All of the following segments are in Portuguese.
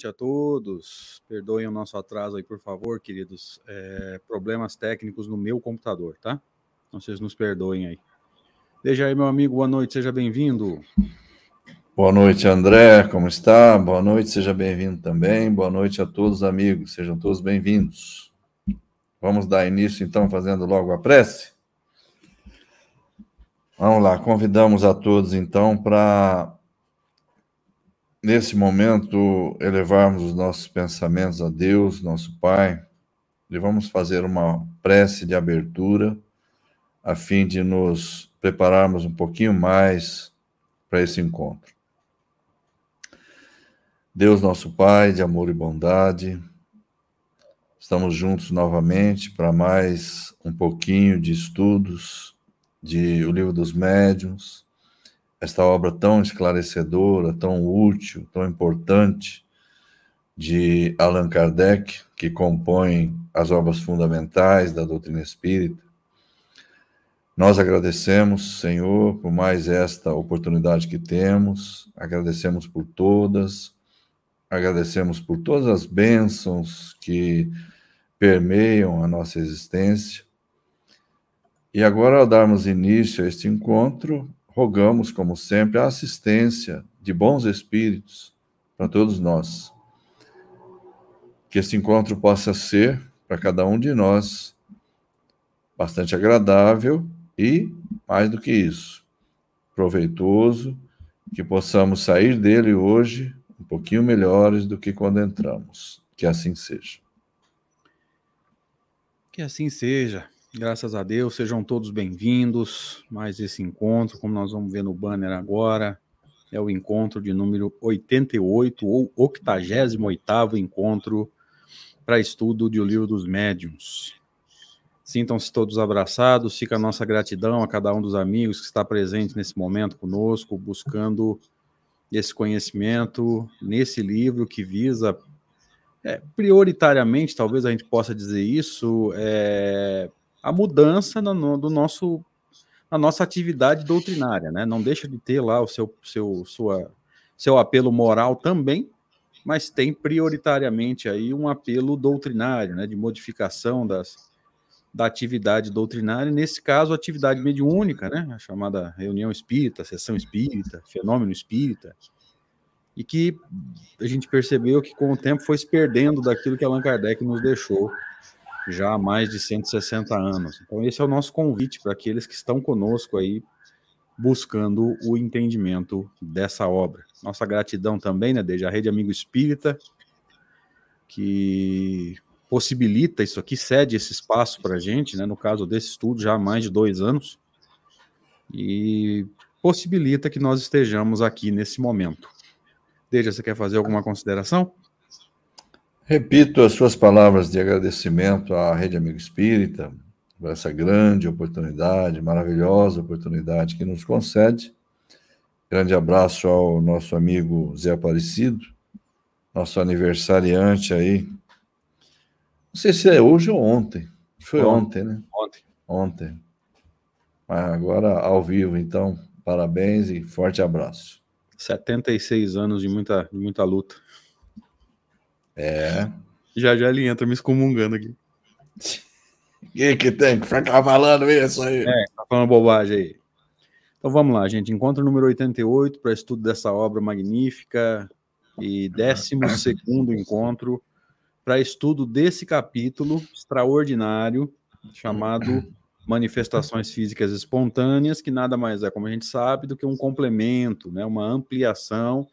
Noite a todos. Perdoem o nosso atraso aí, por favor, queridos. É, problemas técnicos no meu computador, tá? Então vocês nos perdoem aí. Veja aí, meu amigo, boa noite, seja bem-vindo. Boa noite, André, como está? Boa noite, seja bem-vindo também. Boa noite a todos, amigos, sejam todos bem-vindos. Vamos dar início, então, fazendo logo a prece? Vamos lá, convidamos a todos, então, para nesse momento, elevarmos os nossos pensamentos a Deus, nosso Pai, e vamos fazer uma prece de abertura, a fim de nos prepararmos um pouquinho mais para esse encontro. Deus, nosso Pai, de amor e bondade, estamos juntos novamente para mais um pouquinho de estudos de O Livro dos Médiuns esta obra tão esclarecedora, tão útil, tão importante de Allan Kardec, que compõe as obras fundamentais da doutrina espírita. Nós agradecemos, Senhor, por mais esta oportunidade que temos, agradecemos por todas, agradecemos por todas as bênçãos que permeiam a nossa existência. E agora, ao darmos início a este encontro, rogamos, como sempre, a assistência de bons espíritos para todos nós. Que esse encontro possa ser, para cada um de nós, bastante agradável e, mais do que isso, proveitoso, que possamos sair dele hoje um pouquinho melhores do que quando entramos. Que assim seja. Que assim seja. Graças a Deus, sejam todos bem-vindos. Mais esse encontro, como nós vamos ver no banner agora, é o encontro de número 88 ou 88 encontro para estudo de O Livro dos Médiuns. Sintam-se todos abraçados, fica a nossa gratidão a cada um dos amigos que está presente nesse momento conosco, buscando esse conhecimento nesse livro que visa, é, prioritariamente, talvez a gente possa dizer isso, é, a mudança no, do nosso na nossa atividade doutrinária, né? Não deixa de ter lá o seu, seu, sua, seu apelo moral também, mas tem prioritariamente aí um apelo doutrinário, né? De modificação das, da atividade doutrinária, nesse caso, atividade mediúnica, né? A chamada reunião espírita, sessão espírita, fenômeno espírita, e que a gente percebeu que com o tempo foi se perdendo daquilo que Allan Kardec nos deixou já há mais de 160 anos. Então, esse é o nosso convite para aqueles que estão conosco aí, buscando o entendimento dessa obra. Nossa gratidão também, né, desde a Rede Amigo Espírita, que possibilita isso aqui, cede esse espaço para a gente, né, no caso desse estudo, já há mais de dois anos, e possibilita que nós estejamos aqui nesse momento. Deja, você quer fazer alguma consideração? Repito as suas palavras de agradecimento à Rede Amigo Espírita por essa grande oportunidade, maravilhosa oportunidade que nos concede. Grande abraço ao nosso amigo Zé Aparecido, nosso aniversariante aí. Não sei se é hoje ou ontem. Foi ontem, ontem né? Ontem. Ontem. Mas agora ao vivo, então, parabéns e forte abraço. 76 anos de muita, de muita luta. É. Já já ele entra me excomungando aqui. Quem que tem que ficar falando isso aí? É, tá falando bobagem aí. Então vamos lá, gente. Encontro número 88 para estudo dessa obra magnífica e 12 encontro para estudo desse capítulo extraordinário chamado Manifestações Físicas Espontâneas, que nada mais é, como a gente sabe, do que um complemento, né, uma ampliação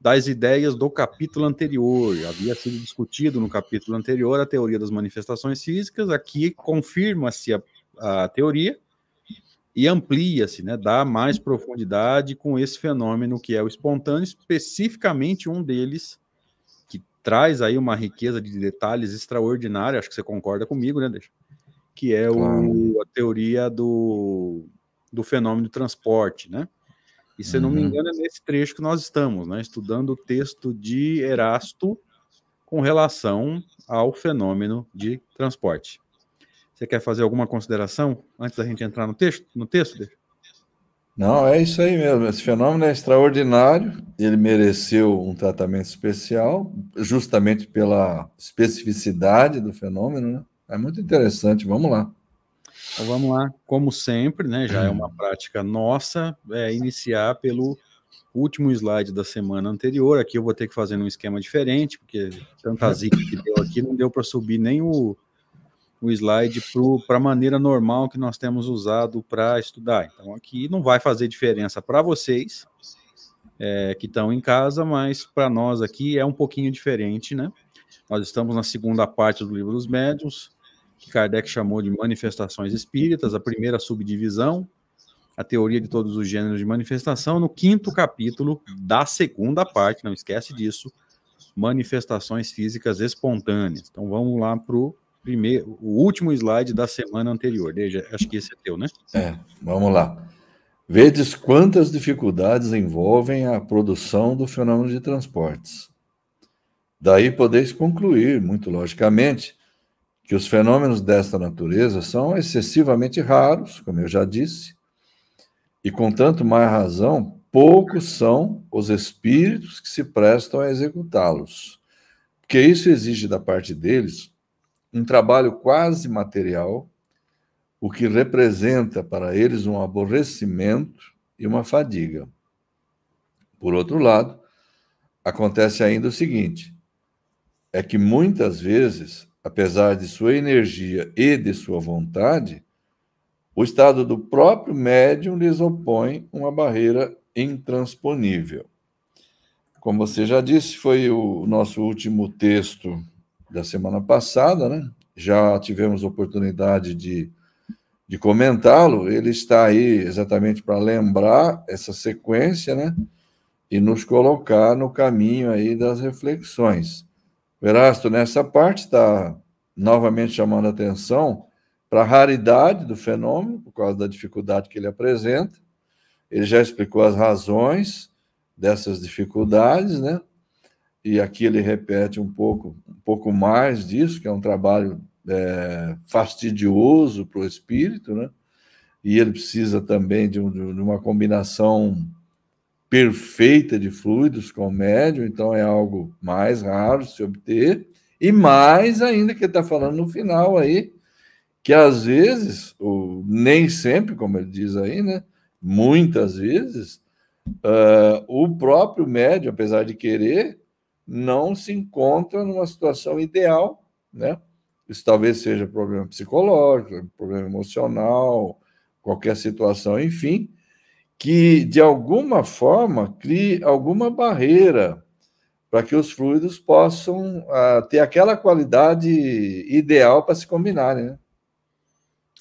das ideias do capítulo anterior. Havia sido discutido no capítulo anterior a teoria das manifestações físicas, aqui confirma-se a, a, teoria e amplia-se, né, dá mais profundidade com esse fenômeno que é o espontâneo, especificamente um deles que traz aí uma riqueza de detalhes extraordinária, acho que você concorda comigo, né, Deixa? Que é o, a teoria do, do fenômeno do transporte, né? E se uhum. não me uhum. engano, é nesse trecho que nós estamos, né, estudando o texto de Erasto com relação ao fenômeno de transporte. Você quer fazer alguma consideração antes da gente entrar no texto? No texto? Não, é isso aí mesmo. Esse fenômeno é extraordinário. Ele mereceu um tratamento especial, justamente pela especificidade do fenômeno. Né? É muito interessante. Vamos lá. Então vamos lá, como sempre, né? Já é uma prática nossa é, iniciar pelo último slide da semana anterior. Aqui eu vou ter que fazer um esquema diferente, porque tanta zica que deu aqui, não deu para subir nem o, o slide para a maneira normal que nós temos usado para estudar. Então, aqui não vai fazer diferença para vocês é, que estão em casa, mas para nós aqui é um pouquinho diferente, né? Nós estamos na segunda parte do livro dos médios, que Kardec chamou de manifestações espíritas, a primeira subdivisão, a teoria de todos os gêneros de manifestação, no quinto capítulo da segunda parte, não esquece disso, manifestações físicas espontâneas. Então vamos lá para o primeiro, o último slide da semana anterior. Deja, acho que esse é teu, né? É, vamos lá. Vedes quantas dificuldades envolvem a produção do fenômeno de transportes. Daí podeis concluir, muito logicamente, que os fenômenos desta natureza são excessivamente raros, como eu já disse, e com tanto mais razão, poucos são os espíritos que se prestam a executá-los. Porque isso exige da parte deles um trabalho quase material, o que representa para eles um aborrecimento e uma fadiga. Por outro lado, acontece ainda o seguinte: é que muitas vezes, apesar de sua energia e de sua vontade, o estado do próprio médium lhes opõe uma barreira intransponível. Como você já disse, foi o nosso último texto da semana passada, né? Já tivemos oportunidade de, de comentá-lo. Ele está aí exatamente para lembrar essa sequência, né? E nos colocar no caminho aí das reflexões. Verasto, nessa parte está novamente chamando a atenção para a raridade do fenômeno, por causa da dificuldade que ele apresenta. Ele já explicou as razões dessas dificuldades, né? e aqui ele repete um pouco, um pouco mais disso, que é um trabalho é, fastidioso para o espírito, né? E ele precisa também de, um, de, uma combinação perfeita de fluidos com médium, então é algo mais raro se obter, e mais ainda que ele está falando no final aí, que às vezes, ou nem sempre, como ele diz aí, né? Muitas vezes, uh, o próprio médium, apesar de querer, não se encontra numa situação ideal, né? Isso talvez seja problema psicológico, problema emocional, qualquer situação, enfim, que de alguma forma crie alguma barreira para que os fluidos possam uh, ter aquela qualidade ideal para se combinarem, né?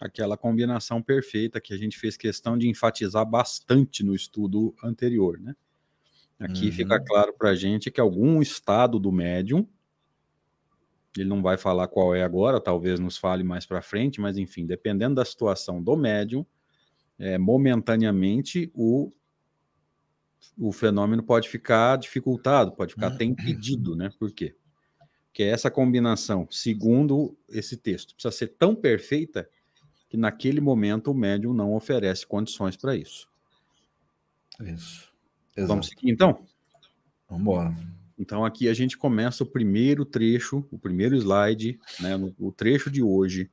Aquela combinação perfeita que a gente fez questão de enfatizar bastante no estudo anterior, né? Aqui uhum. fica claro para a gente que algum estado do médium, ele não vai falar qual é agora, talvez nos fale mais para frente, mas enfim, dependendo da situação do médium, é, momentaneamente o, o fenômeno pode ficar dificultado, pode ficar até impedido, né? Por quê? Porque essa combinação, segundo esse texto, precisa ser tão perfeita que naquele momento o médium não oferece condições para isso. Isso. Exato. Vamos seguir então? Vamos embora. Então aqui a gente começa o primeiro trecho, o primeiro slide, né, o trecho de hoje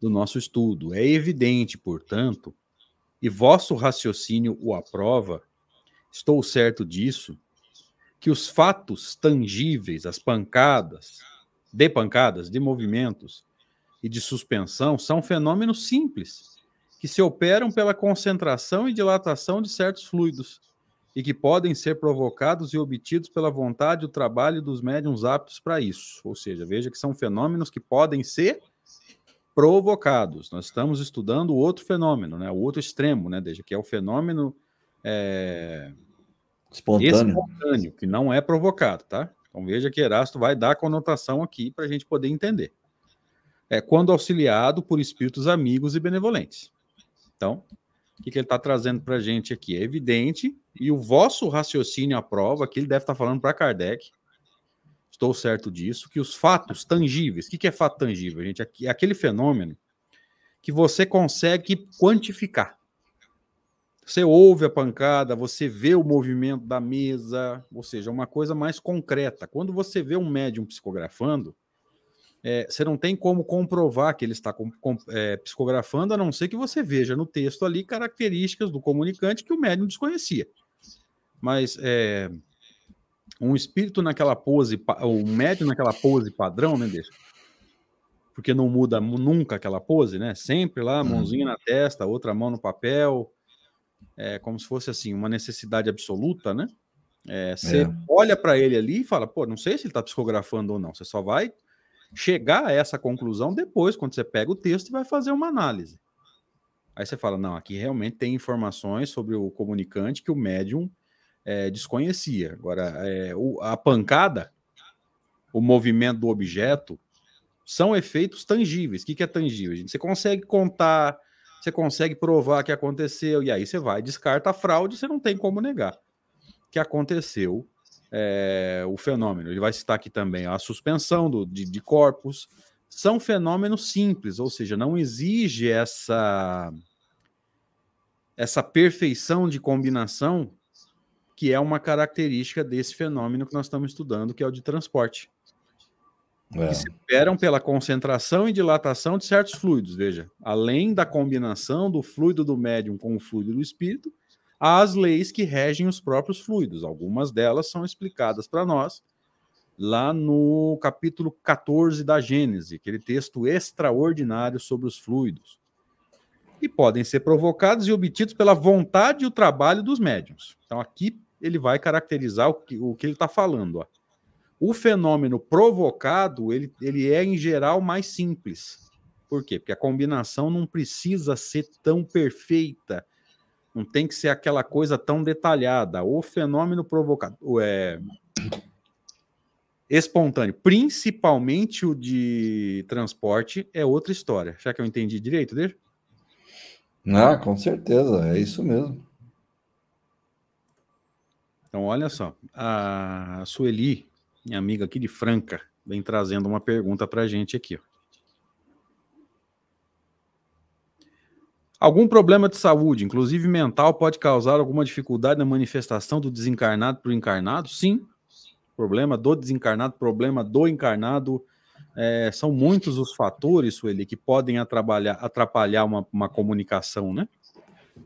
do nosso estudo. É evidente, portanto, e vosso raciocínio o aprova, estou certo disso, que os fatos tangíveis, as pancadas, de pancadas, de movimentos e de suspensão são fenômenos simples, que se operam pela concentração e dilatação de certos fluidos, e que podem ser provocados e obtidos pela vontade e o trabalho dos médiums aptos para isso. Ou seja, veja que são fenômenos que podem ser provocados. Nós estamos estudando o outro fenômeno, né? o outro extremo, né? Desde que é o fenômeno é... espontâneo. espontâneo, que não é provocado, tá? Então veja que Erasto vai dar conotação aqui para a gente poder entender. É quando auxiliado por espíritos amigos e benevolentes. Então, o que, que ele está trazendo para a gente aqui? É evidente, e o vosso raciocínio aprova, que ele deve estar tá falando para Kardec, estou certo disso, que os fatos tangíveis, o que, que é fato tangível, gente? É aquele fenômeno que você consegue quantificar. Você ouve a pancada, você vê o movimento da mesa, ou seja, uma coisa mais concreta. Quando você vê um médium psicografando, é, você não tem como comprovar que ele está com, com, é, psicografando, a não ser que você veja no texto ali características do comunicante que o médium desconhecia. Mas é, um espírito naquela pose, o médium naquela pose padrão, né, deixa? Porque não muda nunca aquela pose, né? Sempre lá, uhum. mãozinha na testa, outra mão no papel, é como se fosse assim, uma necessidade absoluta, né? É, você é. olha para ele ali e fala, pô, não sei se ele está psicografando ou não. Você só vai chegar a essa conclusão depois, quando você pega o texto e vai fazer uma análise. Aí você fala, não, aqui realmente tem informações sobre o comunicante que o médium é, desconhecia. Agora, é, o, a pancada, o movimento do objeto, são efeitos tangíveis. O que, que é tangível? Você consegue contar, você consegue provar que aconteceu, e aí você vai, descarta a fraude, você não tem como negar que aconteceu é, o fenômeno. Ele vai citar aqui também a suspensão do, de, de corpos. São fenômenos simples, ou seja, não exige essa, essa perfeição de combinação que é uma característica desse fenômeno que nós estamos estudando, que é o de transporte. É. Que se esperam pela concentração e dilatação de certos fluidos, veja, além da combinação do fluido do médium com o fluido do espírito, às leis que regem os próprios fluidos. Algumas delas são explicadas para nós lá no capítulo 14 da Gênese, aquele texto extraordinário sobre os fluidos. E podem ser provocados e obtidos pela vontade e o trabalho dos médiums. Então, aqui ele vai caracterizar o que, o que ele está falando. Ó. O fenômeno provocado, ele, ele é, em geral, mais simples. Por quê? Porque a combinação não precisa ser tão perfeita não tem que ser aquela coisa tão detalhada. O fenômeno provocado é espontâneo, principalmente o de transporte, é outra história. Já que eu entendi direito, deixa? Ah, com certeza, é isso mesmo. Então, olha só, a Sueli, minha amiga aqui de Franca, vem trazendo uma pergunta para a gente aqui. Ó. Algum problema de saúde, inclusive mental, pode causar alguma dificuldade na manifestação do desencarnado para o encarnado? Sim. Problema do desencarnado, problema do encarnado. É, são muitos os fatores, Sueli, que podem atrapalhar, atrapalhar uma, uma comunicação, né?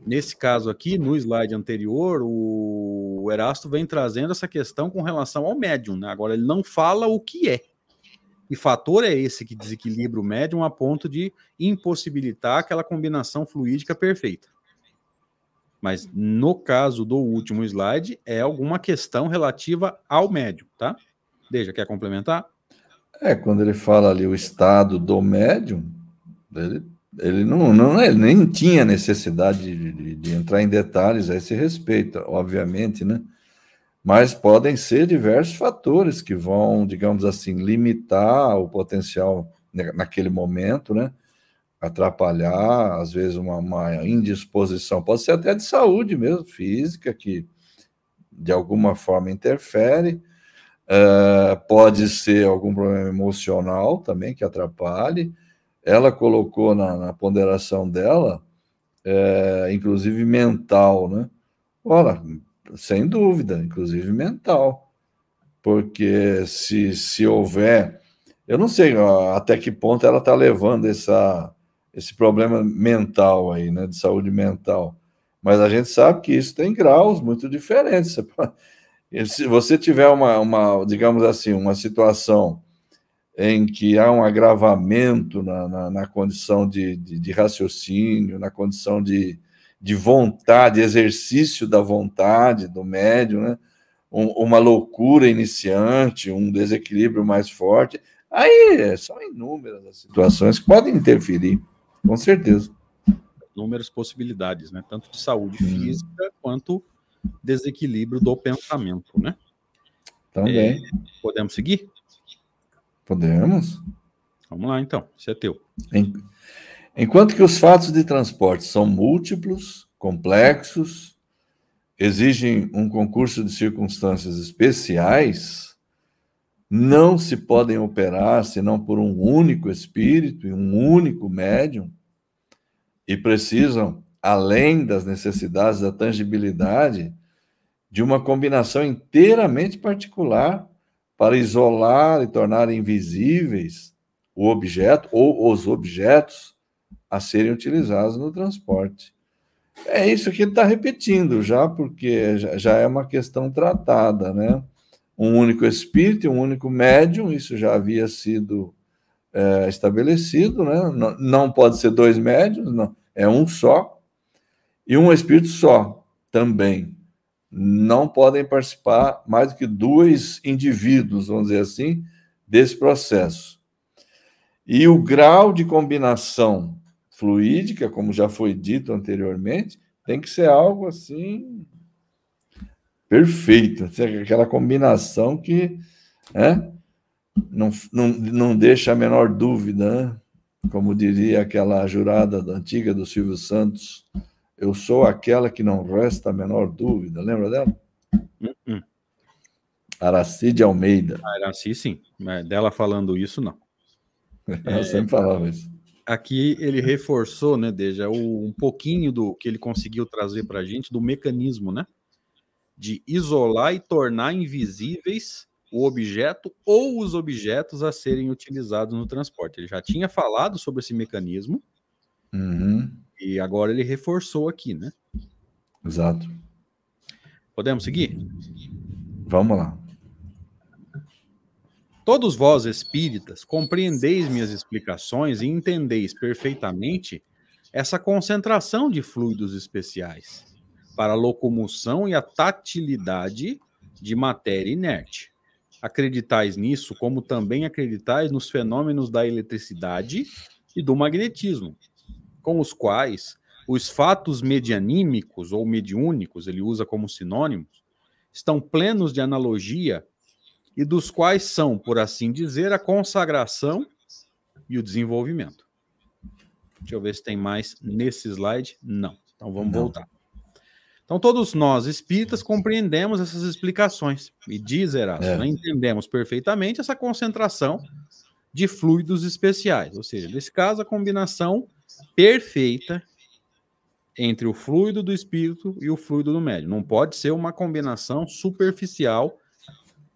Nesse caso aqui, no slide anterior, o Erasto vem trazendo essa questão com relação ao médium, né? Agora, ele não fala o que é. E fator é esse que desequilibra o médium a ponto de impossibilitar aquela combinação fluídica perfeita. Mas no caso do último slide, é alguma questão relativa ao médium, tá? Deja, quer complementar? É, quando ele fala ali o estado do médium, ele, ele não, não ele nem tinha necessidade de, de, de entrar em detalhes a esse respeito, obviamente, né? mas podem ser diversos fatores que vão, digamos assim, limitar o potencial naquele momento, né? Atrapalhar, às vezes, uma, uma indisposição, pode ser até de saúde mesmo, física, que de alguma forma interfere, uh, pode ser algum problema emocional também que atrapalhe. Ela colocou na, na ponderação dela, uh, inclusive mental, né? Ora, sem dúvida, inclusive mental. Porque se, se houver. Eu não sei até que ponto ela está levando essa, esse problema mental aí, né, de saúde mental. Mas a gente sabe que isso tem graus muito diferentes. Se você tiver uma, uma digamos assim, uma situação em que há um agravamento na, na, na condição de, de, de, raciocínio, na condição de, de vontade, exercício da vontade do médium, né? Um, uma loucura iniciante, um desequilíbrio mais forte. Aí são inúmeras as situações que podem interferir, com certeza. Inúmeras possibilidades, né? Tanto de saúde hum. física quanto desequilíbrio do pensamento, né? Também. É, podemos seguir? Podemos. Vamos lá, então. Isso é teu. Enquanto que os fatos de transporte são múltiplos, complexos, exigem um concurso de circunstâncias especiais, não se podem operar senão por um único espírito e um único médium, e precisam além das necessidades da tangibilidade, de uma combinação inteiramente particular para isolar e tornar invisíveis o objeto ou os objetos a serem utilizados no transporte. É isso que ele está repetindo já, porque já é uma questão tratada, né? Um único espírito, um único médium, isso já havia sido é, estabelecido, né? Não, não pode ser dois médiums, não, é um só, e um espírito só também. Não podem participar mais do que dois indivíduos, vamos dizer assim, desse processo. E o grau de combinação fluídica, como já foi dito anteriormente, tem que ser algo assim perfeito, aquela combinação que né, não, não, não deixa a menor dúvida, né? como diria aquela jurada antiga do Silvio Santos, eu sou aquela que não resta a menor dúvida, lembra dela? Uh -uh. Aracide Almeida. Ah, Aracide, sim, mas dela falando isso, não. Eu é, sempre falava isso aqui ele reforçou, né, Deja, um pouquinho do que ele conseguiu trazer para a gente do mecanismo, né, de isolar e tornar invisíveis o objeto ou os objetos a serem utilizados no transporte. Ele já tinha falado sobre esse mecanismo uhum. E agora ele reforçou aqui, né? Exato. Podemos seguir? Vamos lá. Todos vós, espíritas, compreendeis minhas explicações e entendeis perfeitamente essa concentração de fluidos especiais para a locomoção e a tatilidade de matéria inerte. Acreditais nisso, como também acreditais nos fenômenos da eletricidade e do magnetismo, com os quais os fatos medianímicos ou mediúnicos, ele usa como sinônimos, estão plenos de analogia e dos quais são, por assim dizer, a consagração e o desenvolvimento. Deixa eu ver se tem mais nesse slide. Não. Então vamos Não. voltar. Então, todos nós, espíritas, compreendemos essas explicações. E diz Erasmo, é. né? entendemos perfeitamente essa concentração de fluidos especiais. Ou seja, nesse caso, a combinação perfeita entre o fluido do espírito e o fluido do médium. Não pode ser uma combinação superficial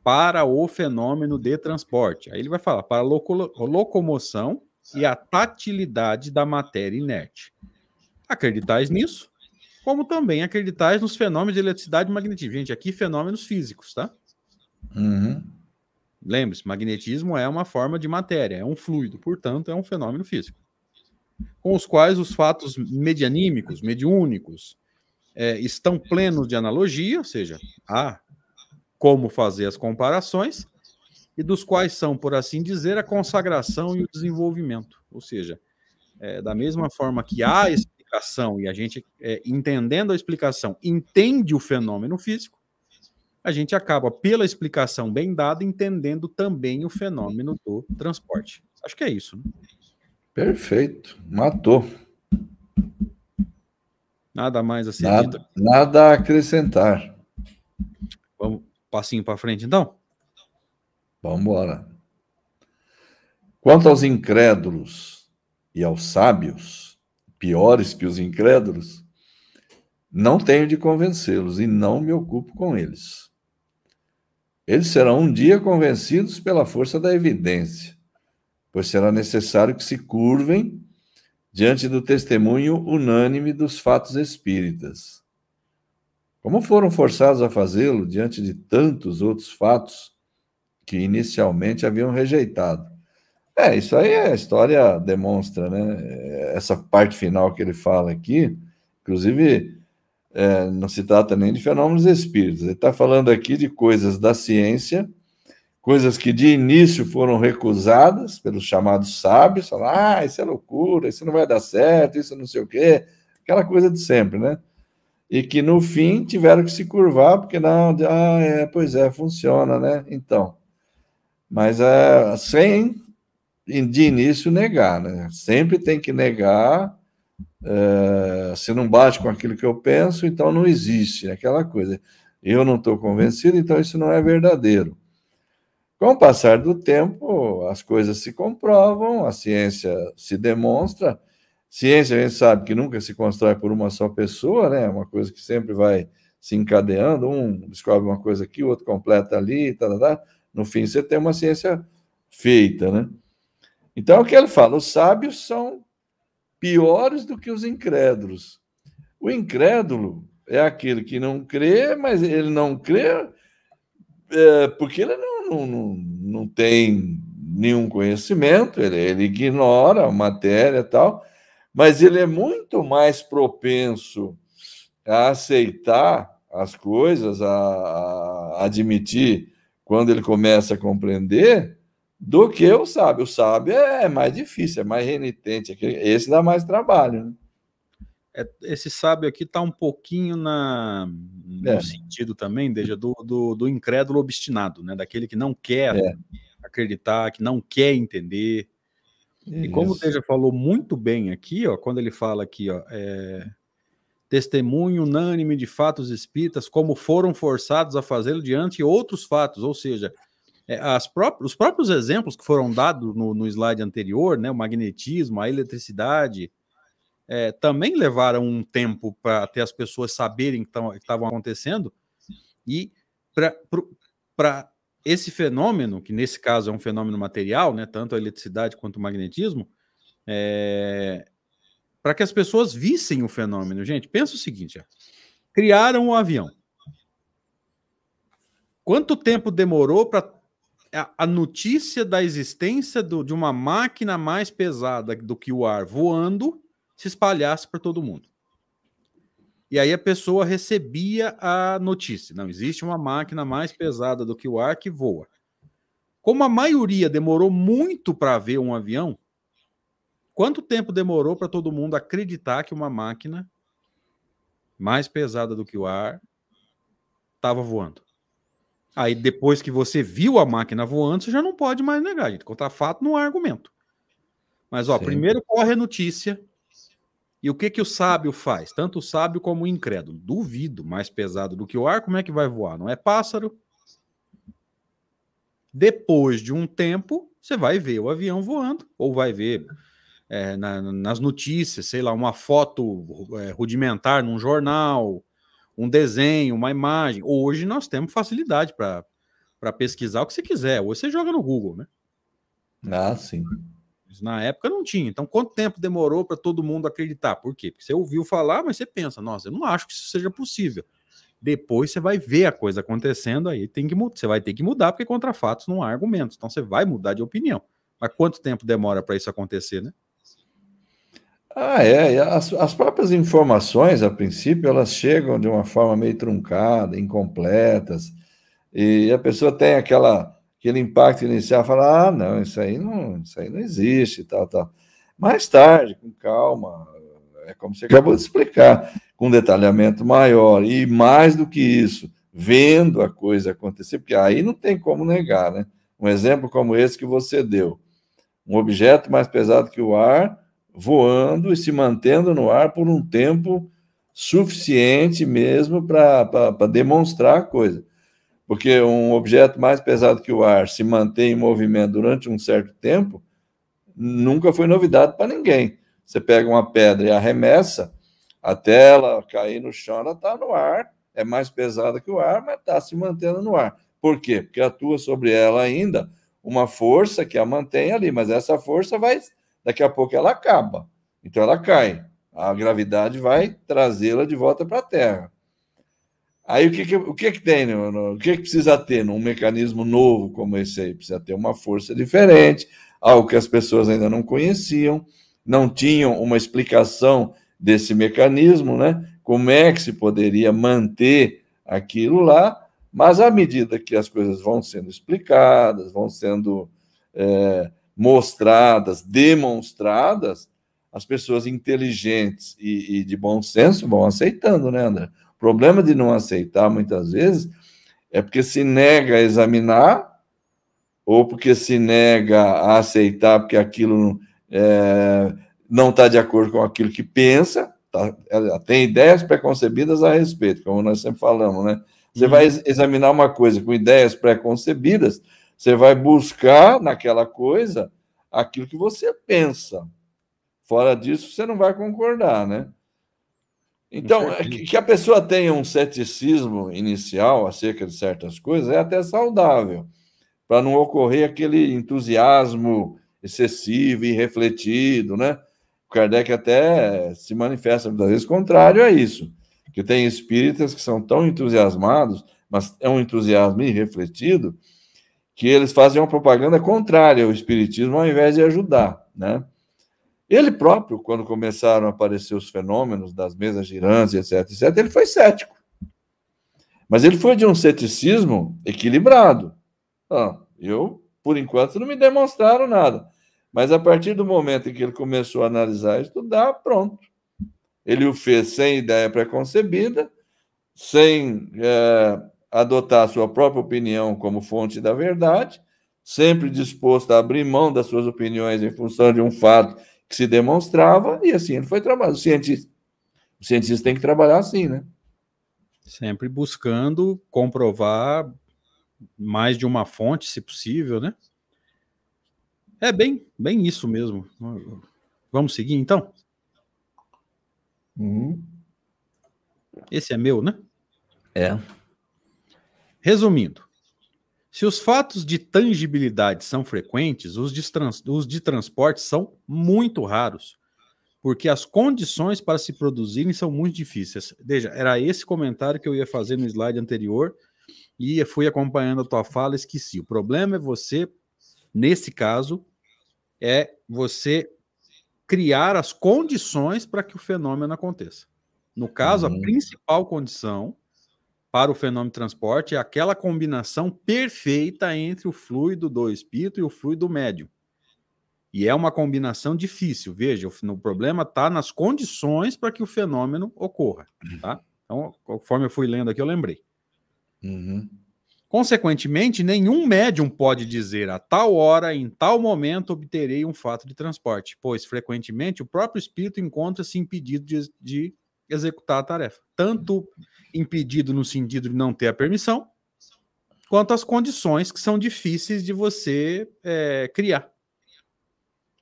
para o fenômeno de transporte. Aí ele vai falar para a locomoção e a tatilidade da matéria inerte. Acreditais nisso, como também acreditais nos fenômenos de eletricidade e magnetismo. Gente, aqui fenômenos físicos, tá? Uhum. Lembre-se, magnetismo é uma forma de matéria, é um fluido, portanto, é um fenômeno físico. Com os quais os fatos medianímicos, mediúnicos, é, estão plenos de analogia, ou seja, há como fazer as comparações e dos quais são, por assim dizer, a consagração e o desenvolvimento. Ou seja, é, da mesma forma que há explicação e a gente, é, entendendo a explicação, entende o fenômeno físico, a gente acaba, pela explicação bem dada, entendendo também o fenômeno do transporte. Acho que é isso. Né? Perfeito. Matou. Nada mais a ser nada. Nada a acrescentar. Vamos, passinho para frente, então? Vamos embora. Quanto aos incrédulos e aos sábios, piores que os incrédulos, não tenho de convencê-los e não me ocupo com eles. Eles serão um dia convencidos pela força da evidência, pois será necessário que se curvem diante do testemunho unânime dos fatos espíritas. Como foram forçados a fazê-lo diante de tantos outros fatos que inicialmente haviam rejeitado? É, isso aí a história demonstra, né? Essa parte final que ele fala aqui, inclusive, é, não se trata nem de fenômenos espíritos, ele está falando aqui de coisas da ciência, coisas que de início foram recusadas pelos chamados sábios, falar, ah, isso é loucura, isso não vai dar certo, isso não sei o quê, aquela coisa de sempre, né? e que no fim tiveram que se curvar, porque não, ah, é, pois é, funciona, né? Então, mas é, sem de início negar, né? Sempre tem que negar, é, se não bate com aquilo que eu penso, então não existe, aquela coisa. Eu não estou convencido, então isso não é verdadeiro. Com o passar do tempo, as coisas se comprovam, a ciência se demonstra, Ciência, a gente sabe que nunca se constrói por uma só pessoa, né? É uma coisa que sempre vai se encadeando, um descobre uma coisa aqui, o outro completa ali, tá, tá. no fim você tem uma ciência feita, né? Então, o que ele fala? Os sábios são piores do que os incrédulos. O incrédulo é aquele que não crê, mas ele não crê é, porque ele não, não, não, não tem nenhum conhecimento, ele, ele ignora a matéria e tal, mas ele é muito mais propenso a aceitar as coisas, a, a admitir quando ele começa a compreender, do que o sábio. O sábio é mais difícil, é mais renitente. Esse dá mais trabalho. Né? É, esse sábio aqui está um pouquinho na, no é. sentido também, Deja, do, do, do, incrédulo obstinado, né? daquele que não quer é. acreditar, que não quer entender. Isso. E como o Deja falou muito bem aqui, ó, quando ele fala aqui, ó, é, testemunho unânime de fatos espíritas, como foram forçados a fazê-lo diante de outros fatos, ou seja, é, as próprias, os próprios exemplos que foram dados no, no slide anterior, né, o magnetismo, a eletricidade, é, também levaram um tempo para até as pessoas saberem que estavam acontecendo, e para esse fenômeno, que nesse caso é um fenômeno material, né, tanto a eletricidade quanto o magnetismo, é, para que as pessoas vissem o fenômeno. Gente, pensa o seguinte: criaram o um avião. Quanto tempo demorou para a notícia da existência do, de uma máquina mais pesada do que o ar voando se espalhasse para todo mundo? E aí a pessoa recebia a notícia: não existe uma máquina mais pesada do que o ar que voa. Como a maioria demorou muito para ver um avião, Quanto tempo demorou para todo mundo acreditar que uma máquina mais pesada do que o ar estava voando? Aí depois que você viu a máquina voando, você já não pode mais negar, gente. Contra fato não há argumento. Mas ó, Sim. primeiro corre a notícia. E o que que o sábio faz? Tanto o sábio como o incrédulo. Duvido, mais pesado do que o ar, como é que vai voar? Não é pássaro? Depois de um tempo, você vai ver o avião voando, ou vai ver é, na, nas notícias, sei lá, uma foto é, rudimentar num jornal, um desenho, uma imagem. Hoje nós temos facilidade para pesquisar o que você quiser. Hoje você joga no Google, né? Ah, sim. Na época não tinha. Então, quanto tempo demorou para todo mundo acreditar? Por quê? Porque você ouviu falar, mas você pensa, nossa, eu não acho que isso seja possível. Depois você vai ver a coisa acontecendo, aí tem que você vai ter que mudar, porque contra fatos não há argumentos. Então você vai mudar de opinião. Mas quanto tempo demora para isso acontecer, né? Ah, é. As, as próprias informações, a princípio, elas chegam de uma forma meio truncada, incompletas, e a pessoa tem aquela, aquele impacto inicial, fala, ah, não, isso aí não, isso aí não existe, tal, tal. Mais tarde, com calma, é como você acabou de explicar, com um detalhamento maior, e mais do que isso, vendo a coisa acontecer, porque aí não tem como negar, né? Um exemplo como esse que você deu. Um objeto mais pesado que o ar voando e se mantendo no ar por um tempo suficiente mesmo para demonstrar a coisa. Porque um objeto mais pesado que o ar se mantém em movimento durante um certo tempo nunca foi novidade para ninguém. Você pega uma pedra e arremessa, até ela cair no chão, ela está no ar, é mais pesada que o ar, mas está se mantendo no ar. Por quê? Porque atua sobre ela ainda uma força que a mantém ali, mas essa força vai daqui a pouco ela acaba. Então ela cai. A gravidade vai trazê-la de volta para a Terra. Aí o que, que, o que, que tem? No, no, o que, que precisa ter num mecanismo novo como esse aí? Precisa ter uma força diferente, algo que as pessoas ainda não conheciam, não tinham uma explicação desse mecanismo, né? Como é que se poderia manter aquilo lá, mas à medida que as coisas vão sendo explicadas, vão sendo é, mostradas, demonstradas, as pessoas inteligentes e, e, de bom senso vão aceitando, né, André? O problema de não aceitar, muitas vezes, é porque se nega a examinar, ou porque se nega a aceitar porque aquilo é, não está de acordo com aquilo que pensa, tá? tem ideias preconcebidas a respeito, como nós sempre falamos, né? Você uhum. vai examinar uma coisa com ideias preconcebidas, você vai buscar naquela coisa aquilo que você pensa. Fora disso, você não vai concordar, né? Então, é que a pessoa tenha um ceticismo inicial acerca de certas coisas é até saudável, para não ocorrer aquele entusiasmo excessivo e refletido, né? O Kardec até se manifesta muitas vezes contrário a isso, que tem espíritas que são tão entusiasmados, mas é um entusiasmo irrefletido, que eles fazem uma propaganda contrária ao espiritismo ao invés de ajudar, né? Ele próprio, quando começaram a aparecer os fenômenos das mesas girantes, etc, etc, ele foi cético. Mas ele foi de um ceticismo equilibrado. Ah, eu, por enquanto, não me demonstraram nada. Mas a partir do momento em que ele começou a analisar e estudar, pronto. Ele o fez sem ideia preconcebida, sem é, adotar sua própria opinião como fonte da verdade, sempre disposto a abrir mão das suas opiniões em função de um fato que se demonstrava, e assim ele foi trabalhando. O cientista, o cientista tem que trabalhar assim, né? Sempre buscando comprovar mais de uma fonte, se possível, né? É bem, bem isso mesmo. Vamos seguir então? Uhum. Esse é meu, né? É. Resumindo, se os fatos de tangibilidade são frequentes, os de, os de transporte são muito raros, porque as condições para se produzirem são muito difíceis. Veja, era esse comentário que eu ia fazer no slide anterior e fui acompanhando a tua fala, esqueci. O problema é você, nesse caso, é você criar as condições para que o fenômeno aconteça. No caso, uhum. a principal condição para o fenômeno de transporte é aquela combinação perfeita entre o fluido do espírito e o fluido médium. E é uma combinação difícil. Veja, o, problema está nas condições para que o fenômeno ocorra. Tá? Então, conforme eu fui lendo aqui, eu lembrei. Uhum. Consequentemente, nenhum médium pode dizer a tal hora, em tal momento, obterei um fato de transporte, pois frequentemente o próprio espírito encontra-se impedido de, de executar a tarefa. Tanto impedido no sentido de não ter a permissão, quanto as condições que são difíceis de você é, criar.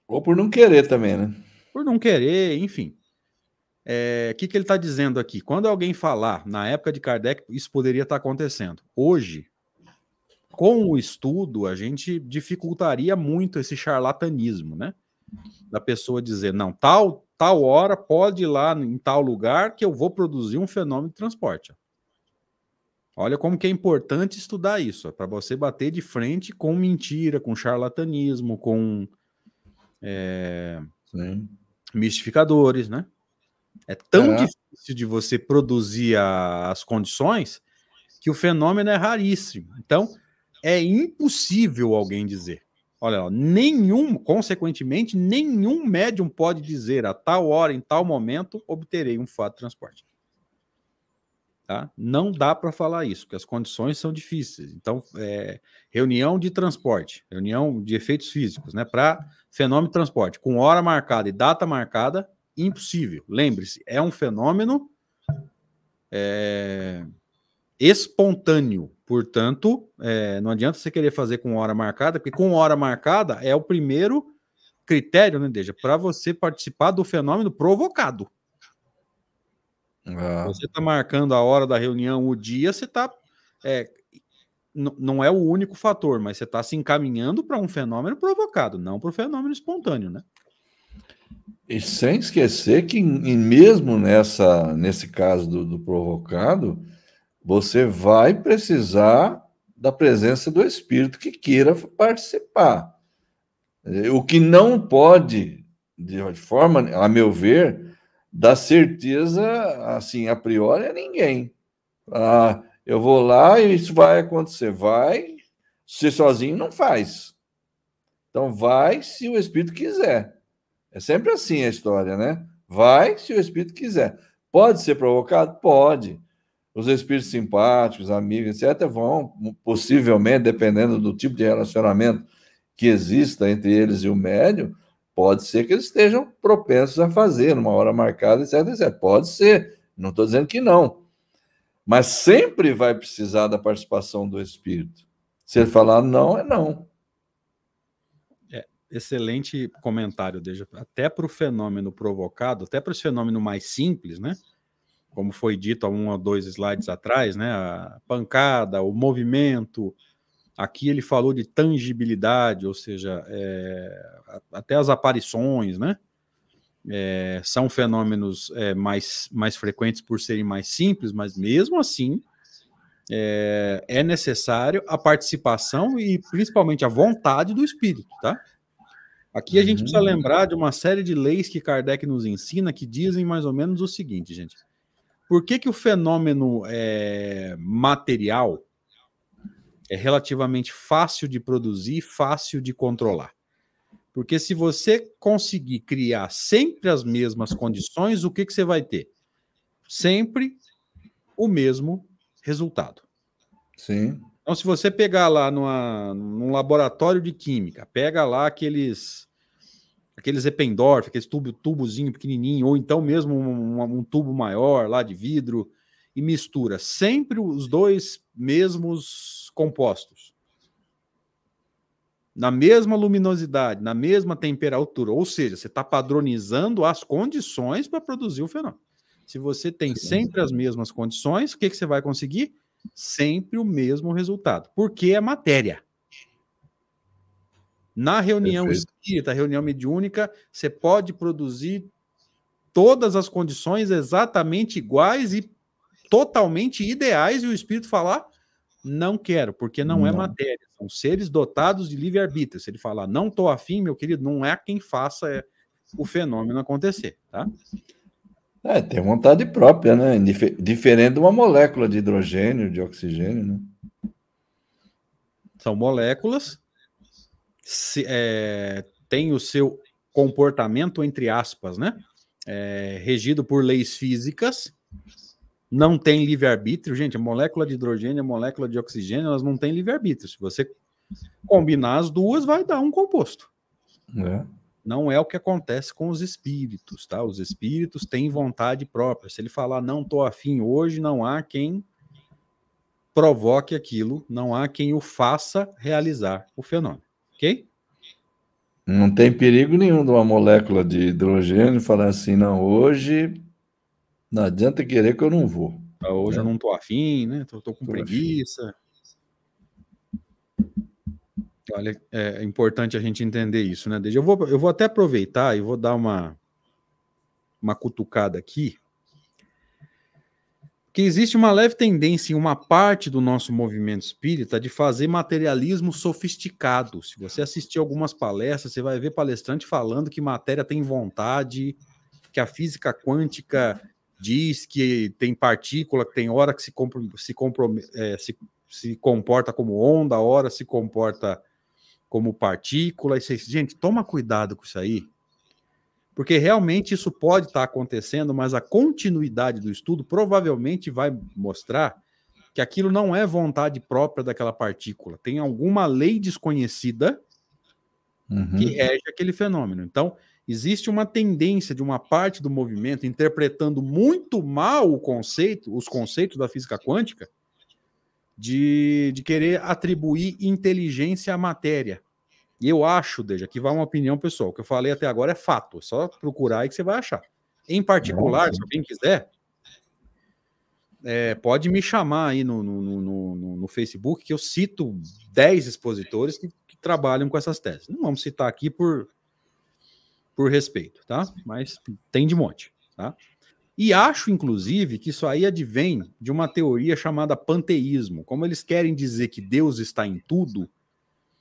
Ou por não querer também, né? Por não querer, enfim. É, o é, que, que ele está dizendo aqui? Quando alguém falar, na época de Kardec, isso poderia estar tá acontecendo. Hoje, com o estudo, a gente dificultaria muito esse charlatanismo, né? Da pessoa dizer, não, tal tal hora pode ir lá em tal lugar que eu vou produzir um fenômeno de transporte. Olha como que é importante estudar isso, para você bater de frente com mentira, com charlatanismo, com é, mistificadores, né? É tão é. difícil de você produzir a, as condições que o fenômeno é raríssimo. Então, é impossível alguém dizer. Olha, nenhum, consequentemente, nenhum médium pode dizer a tal hora, em tal momento, obterei um fato de transporte. Tá? Não dá para falar isso, porque as condições são difíceis. Então, é, reunião de transporte, reunião de efeitos físicos, né, para fenômeno de transporte, com hora marcada e data marcada, impossível. Lembre-se, é um fenômeno é, espontâneo. Portanto, é, não adianta você querer fazer com hora marcada, porque com hora marcada é o primeiro critério, né, Deja, para você participar do fenômeno provocado. Ah. Você está marcando a hora da reunião, o dia, você está. É, não é o único fator, mas você está se encaminhando para um fenômeno provocado, não para o fenômeno espontâneo, né? E sem esquecer que, mesmo nessa, nesse caso do, do provocado, você vai precisar da presença do espírito que queira participar. O que não pode, de forma, a meu ver, dar certeza, assim, a priori, a ninguém. Ah, eu vou lá e isso vai acontecer. Vai, você sozinho não faz. Então, vai se o espírito quiser. É sempre assim a história, né? Vai se o espírito quiser. Pode ser provocado? Pode. Os espíritos simpáticos, amigos, etc., vão, possivelmente, dependendo do tipo de relacionamento que exista entre eles e o médium, pode ser que eles estejam propensos a fazer numa hora marcada, etc, etc. Pode ser, não estou dizendo que não. Mas sempre vai precisar da participação do espírito. Se ele falar não, é não. É, excelente comentário, desde até para o fenômeno provocado, até para esse fenômeno mais simples, né? Como foi dito há um ou dois slides atrás, né? A pancada, o movimento. Aqui ele falou de tangibilidade, ou seja, é, até as aparições, né? É, são fenômenos é, mais, mais frequentes por serem mais simples, mas mesmo assim é, é necessário a participação e principalmente a vontade do espírito, tá? Aqui a gente precisa uhum. lembrar de uma série de leis que Kardec nos ensina que dizem mais ou menos o seguinte, gente. Por que, que o fenômeno é, material é relativamente fácil de produzir, fácil de controlar? Porque se você conseguir criar sempre as mesmas condições, o que, que você vai ter? Sempre o mesmo resultado. Sim. Então, se você pegar lá numa, num laboratório de química, pega lá aqueles aqueles Eppendorf, aqueles tubo, tubozinho pequenininho, ou então mesmo um, um, tubo maior lá de vidro, e mistura sempre os dois mesmos compostos. Na mesma luminosidade, na mesma temperatura, ou seja, você está padronizando as condições para produzir o fenômeno. Se você tem sempre as mesmas condições, o que, que você vai conseguir? Sempre o mesmo resultado, porque é matéria. Na reunião Perfeito. espírita, reunião mediúnica, você pode produzir todas as condições exatamente iguais e totalmente ideais, e o espírito falar: não quero, porque não, é não. é matéria. São seres dotados de livre-arbítrio. Se ele falar, não estou afim, meu querido, não é quem faça é, o fenômeno acontecer, tá? É, tem vontade própria, né? Diferente de uma molécula de hidrogênio, de oxigênio, né? São moléculas, se, é, tem o seu comportamento, entre aspas, né? É, regido por leis físicas, não tem livre-arbítrio. Gente, a molécula de hidrogênio, a molécula de oxigênio, elas não têm livre-arbítrio. Se você combinar as duas, vai dar um composto. É. Não é o que acontece com os espíritos, tá? Os espíritos têm vontade própria. Se ele falar não tô afim hoje, não há quem provoque aquilo, não há quem o faça realizar o fenômeno, ok? Não tem perigo nenhum de uma molécula de hidrogênio falar assim, não, hoje não adianta querer que eu não vou. Ah, hoje né? eu não tô afim, né? Tô, tô com tô preguiça. Afim. Olha, é importante a gente entender isso, né, Desde eu vou, eu vou até aproveitar e vou dar uma, uma cutucada aqui, que existe uma leve tendência em uma parte do nosso movimento espírita de fazer materialismo sofisticado. Se você assistir algumas palestras, você vai ver palestrante falando que matéria tem vontade, que a física quântica diz que tem partícula, que tem hora que se, se, é, se, se comporta como onda, hora se comporta como partícula. Gente, toma cuidado com isso aí, porque realmente isso pode estar acontecendo, mas a continuidade do estudo provavelmente vai mostrar que aquilo não é vontade própria daquela partícula. Tem alguma lei desconhecida uhum. que rege aquele fenômeno. Então, existe uma tendência de uma parte do movimento interpretando muito mal o conceito, os conceitos da física quântica, de, de querer atribuir inteligência à matéria. E eu acho, Deja, que vai uma opinião pessoal. O que eu falei até agora é fato. É só procurar aí que você vai achar. Em particular, se alguém quiser, é, pode me chamar aí no, no, no, no, Facebook, que eu cito 10 expositores que, que, trabalham com essas teses. Não vamos citar aqui por, por respeito, tá? Mas tem de monte, tá? E acho, inclusive, que isso aí advém de uma teoria chamada panteísmo. Como eles querem dizer que Deus está em tudo,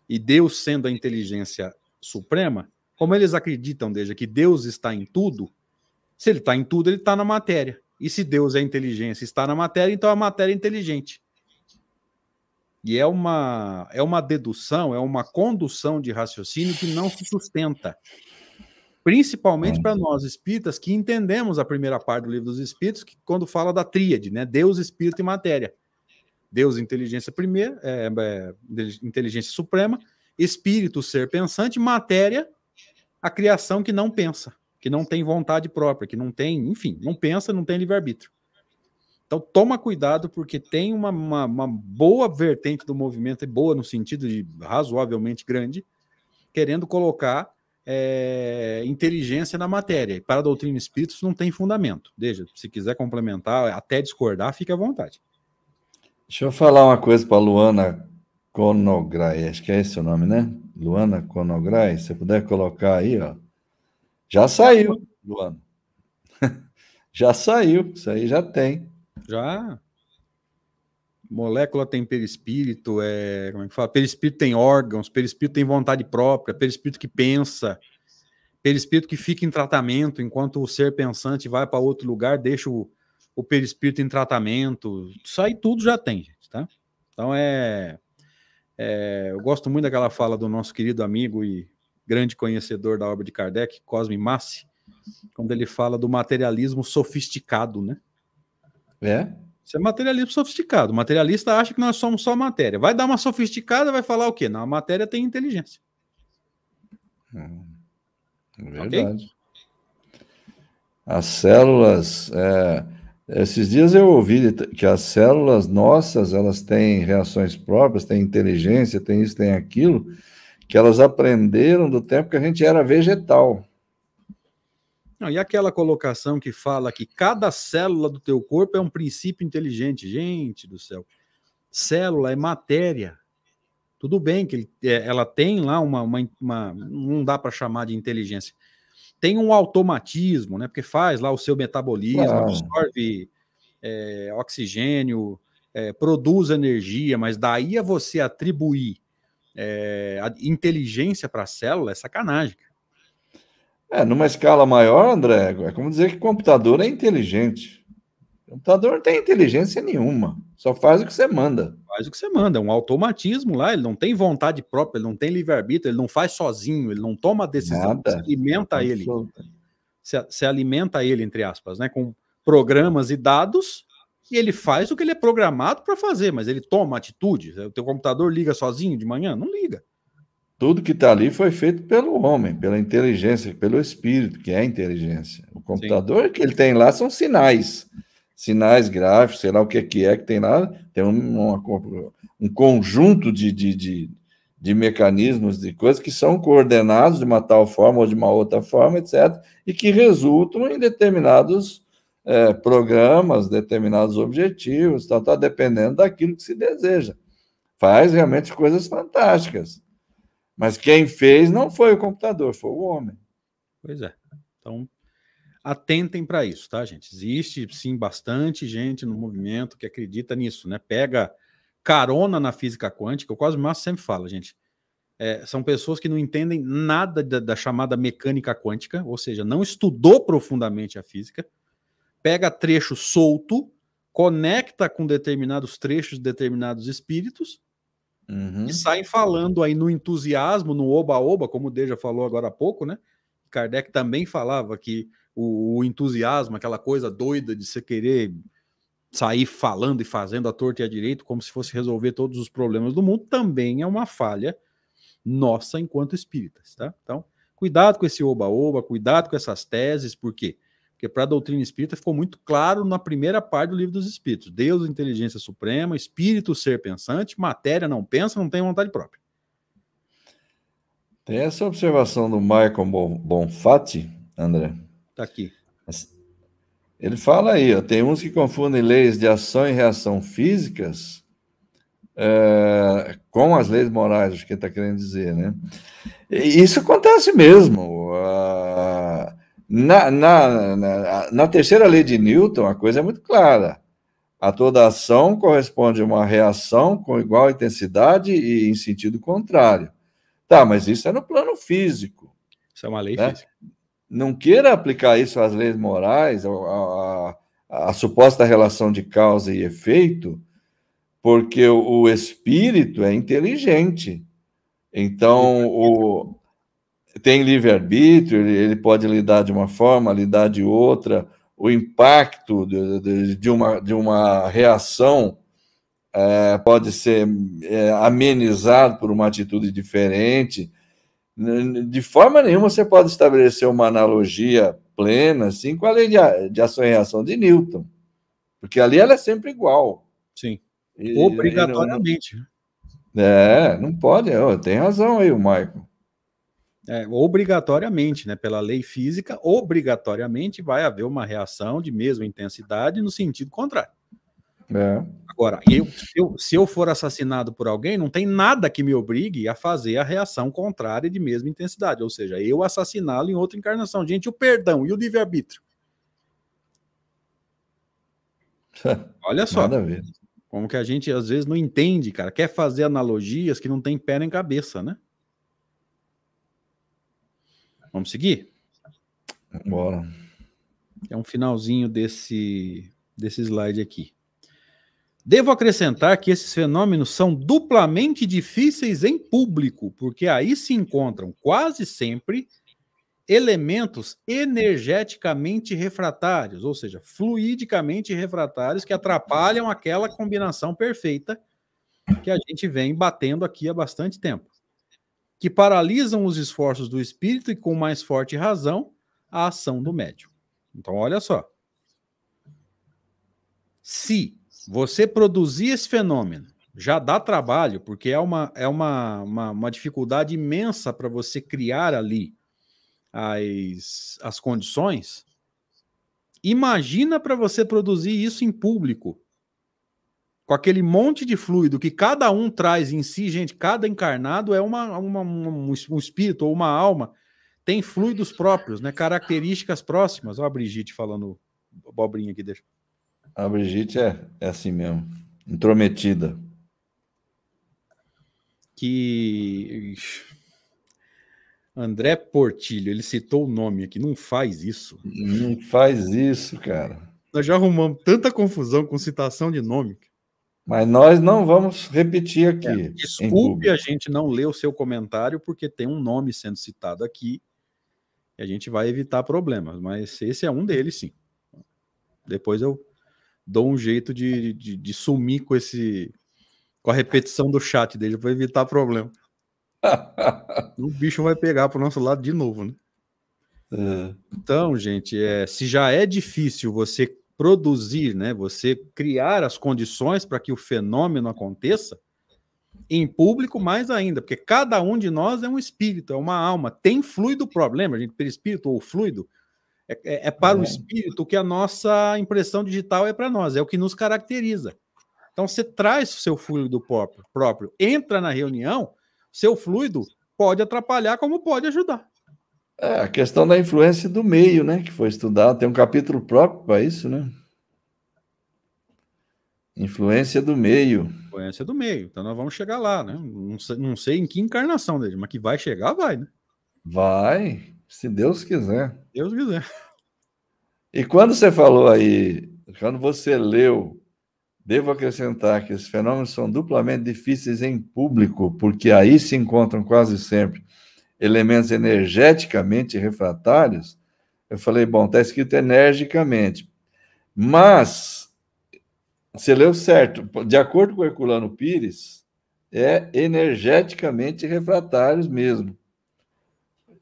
e Deus sendo a inteligência suprema, como eles acreditam, desde que Deus está em tudo, se ele está em tudo, ele está na matéria. E se Deus é inteligência está na matéria, então a matéria é inteligente. E é uma, é uma dedução, é uma condução de raciocínio que não se sustenta. Principalmente para nós espíritas que entendemos a primeira parte do livro dos espíritos, que quando fala da tríade, né? Deus, espírito e matéria. Deus, inteligência primeira, é, é, inteligência suprema, espírito, ser pensante, matéria, a criação que não pensa, que não tem vontade própria, que não tem, enfim, não pensa, não tem livre-arbítrio. Então toma cuidado, porque tem uma, uma, uma boa vertente do movimento, e boa no sentido de razoavelmente grande, querendo colocar é, inteligência na matéria. Para a doutrina espírita isso não tem fundamento. Veja, se quiser complementar, até discordar, fique à vontade. Deixa eu falar uma coisa para Luana Conograi, acho que é esse o nome, né? Luana Conograi, se puder colocar aí, ó. Já saiu, Luana. já saiu, isso aí já tem. Já. Molécula tem perispírito, é, como é que fala? Perispírito tem órgãos, perispírito tem vontade própria, perispírito que pensa, perispírito que fica em tratamento, enquanto o ser pensante vai para outro lugar, deixa o, o perispírito em tratamento. Isso aí tudo já tem, gente, tá? Então é, é, eu gosto muito daquela fala do nosso querido amigo e grande conhecedor da obra de Kardec, Cosme Massi, quando ele fala do materialismo sofisticado, né? É? Isso é materialismo sofisticado. O materialista acha que nós somos só matéria. Vai dar uma sofisticada, vai falar o quê? Não, a matéria tem inteligência. Hum, verdade. Okay? As células. É, esses dias eu ouvi que as células nossas elas têm reações próprias, têm inteligência, têm isso, têm aquilo, que elas aprenderam do tempo que a gente era vegetal. Não, e aquela colocação que fala que cada célula do teu corpo é um princípio inteligente. Gente do céu. Célula é matéria. Tudo bem que ele, é, ela tem lá uma, uma, uma não dá para chamar de inteligência. Tem um automatismo, né? Porque faz lá o seu metabolismo, absorve é, oxigênio, é, produz energia, mas daí a você atribuir é, a inteligência para a célula é sacanagem. É, numa escala maior, André, é como dizer que computador é inteligente. O computador não tem inteligência nenhuma, só faz o que você manda. Faz o que você manda, é um automatismo lá, ele não tem vontade própria, ele não tem livre-arbítrio, ele não faz sozinho, ele não toma decisão, Nada. você alimenta ele. Você, você alimenta ele, entre aspas, né, com programas e dados, e ele faz o que ele é programado para fazer, mas ele toma atitude. O teu computador liga sozinho de manhã? Não liga. Tudo que está ali foi feito pelo homem, pela inteligência, pelo espírito, que é a inteligência. O computador Sim. que ele tem lá são sinais, sinais gráficos, sei lá o que, que é que tem lá, tem um, um conjunto de, de, de, de, mecanismos, de coisas que são coordenados de uma tal forma ou de uma outra forma, etc., e que resultam em determinados é, programas, determinados objetivos, está tá, dependendo daquilo que se deseja. Faz realmente coisas fantásticas. Mas quem fez não foi o computador, foi o homem. Pois é. Então, atentem para isso, tá, gente? Existe sim bastante gente no movimento que acredita nisso, né? Pega carona na física quântica, o Cosmo Massa sempre fala, gente. É, são pessoas que não entendem nada da, da, chamada mecânica quântica, ou seja, não estudou profundamente a física, pega trecho solto, conecta com determinados trechos de determinados espíritos Uhum. E saem falando aí no entusiasmo, no oba-oba, como o Deja falou agora há pouco, né? Kardec também falava que o, o, entusiasmo, aquela coisa doida de você querer sair falando e fazendo a torta e a direito, como se fosse resolver todos os problemas do mundo, também é uma falha nossa enquanto espíritas, tá? Então, cuidado com esse oba-oba, cuidado com essas teses, por quê? Porque para a doutrina espírita ficou muito claro na primeira parte do livro dos Espíritos: Deus, inteligência suprema, espírito, ser pensante, matéria não pensa, não tem vontade própria. Tem essa observação do Michael Bonfatti, André. Está aqui. Ele fala aí, ó, tem uns que confundem leis de ação e reação físicas é, com as leis morais, acho que ele está querendo dizer, né? E isso acontece mesmo. Uh, na, na, na, na, terceira lei de Newton, a coisa é muito clara. A toda ação corresponde a uma reação com igual intensidade e em sentido contrário. Tá, mas isso é no plano físico. Isso é uma lei né? física. Não queira aplicar isso às leis morais, a, suposta relação de causa e efeito, porque o, o espírito é inteligente. Então, o, tem livre-arbítrio, ele, ele, pode lidar de uma forma, lidar de outra, o impacto de, de, de uma, de uma reação é, pode ser é, amenizado por uma atitude diferente. De forma nenhuma você pode estabelecer uma analogia plena assim, com a lei de, de ação e reação de Newton, porque ali ela é sempre igual. Sim, e, obrigatoriamente. Não, é, não pode, tem razão aí o Michael. É, obrigatoriamente, né? Pela lei física, obrigatoriamente vai haver uma reação de mesma intensidade no sentido contrário. É. Agora, eu, eu, se eu for assassinado por alguém, não tem nada que me obrigue a fazer a reação contrária de mesma intensidade, ou seja, eu assassiná-lo em outra encarnação. Gente, o perdão e o livre-arbítrio. Olha só. Como que a gente às vezes não entende, cara, quer fazer analogias que não tem pé nem cabeça, né? Vamos seguir? Bora. É um finalzinho desse, desse slide aqui. Devo acrescentar que esses fenômenos são duplamente difíceis em público, porque aí se encontram quase sempre elementos energeticamente refratários, ou seja, fluidicamente refratários que atrapalham aquela combinação perfeita que a gente vem batendo aqui há bastante tempo, que paralisam os esforços do espírito e com mais forte razão a ação do médium. Então, olha só. Se você produzir esse fenômeno já dá trabalho, porque é uma, é uma, uma, uma dificuldade imensa para você criar ali as, as condições. Imagina para você produzir isso em público, com aquele monte de fluido que cada um traz em si, gente. Cada encarnado é uma, uma um, um espírito ou uma alma, tem fluidos próprios, né? Características próximas. Olha a Brigitte falando abobrinha aqui, deixa. A Brigitte é, é assim mesmo, intrometida. Que André Portilho, ele citou o nome aqui, não faz isso. Não faz isso, cara. Nós já arrumamos tanta confusão com citação de nome. Mas nós não vamos repetir aqui. É, desculpe a gente não ler o seu comentário, porque tem um nome sendo citado aqui e a gente vai evitar problemas, mas esse é um deles, sim. Depois eu dou um jeito de, de, de sumir com esse com a repetição do chat dele para evitar problema. o bicho vai pegar para o nosso lado de novo, né? É. Então, gente, é, se já é difícil você produzir, né, você criar as condições para que o fenômeno aconteça, em público mais ainda, porque cada um de nós é um espírito, é uma alma, tem fluido problema, gente, perispírito ou fluido, é, é, é para é. o espírito que a nossa impressão digital é para nós, é o que nos caracteriza. Então você traz o seu fluido próprio, próprio, entra na reunião, seu fluido pode atrapalhar como pode ajudar. É, a questão da influência do meio, né, que foi estudado, tem um capítulo próprio para isso, né? Influência do meio. Influência do meio. Então nós vamos chegar lá, né? Não sei, não sei em que encarnação dele, mas que vai chegar, vai, né? Vai. Se Deus quiser. Deus quiser. E quando você falou aí, quando você leu, devo acrescentar que esses fenômenos são duplamente difíceis em público, porque aí se encontram quase sempre elementos energeticamente refratários. Eu falei, bom, está escrito energicamente. Mas, você leu certo, de acordo com o Herculano Pires, é energeticamente refratários mesmo.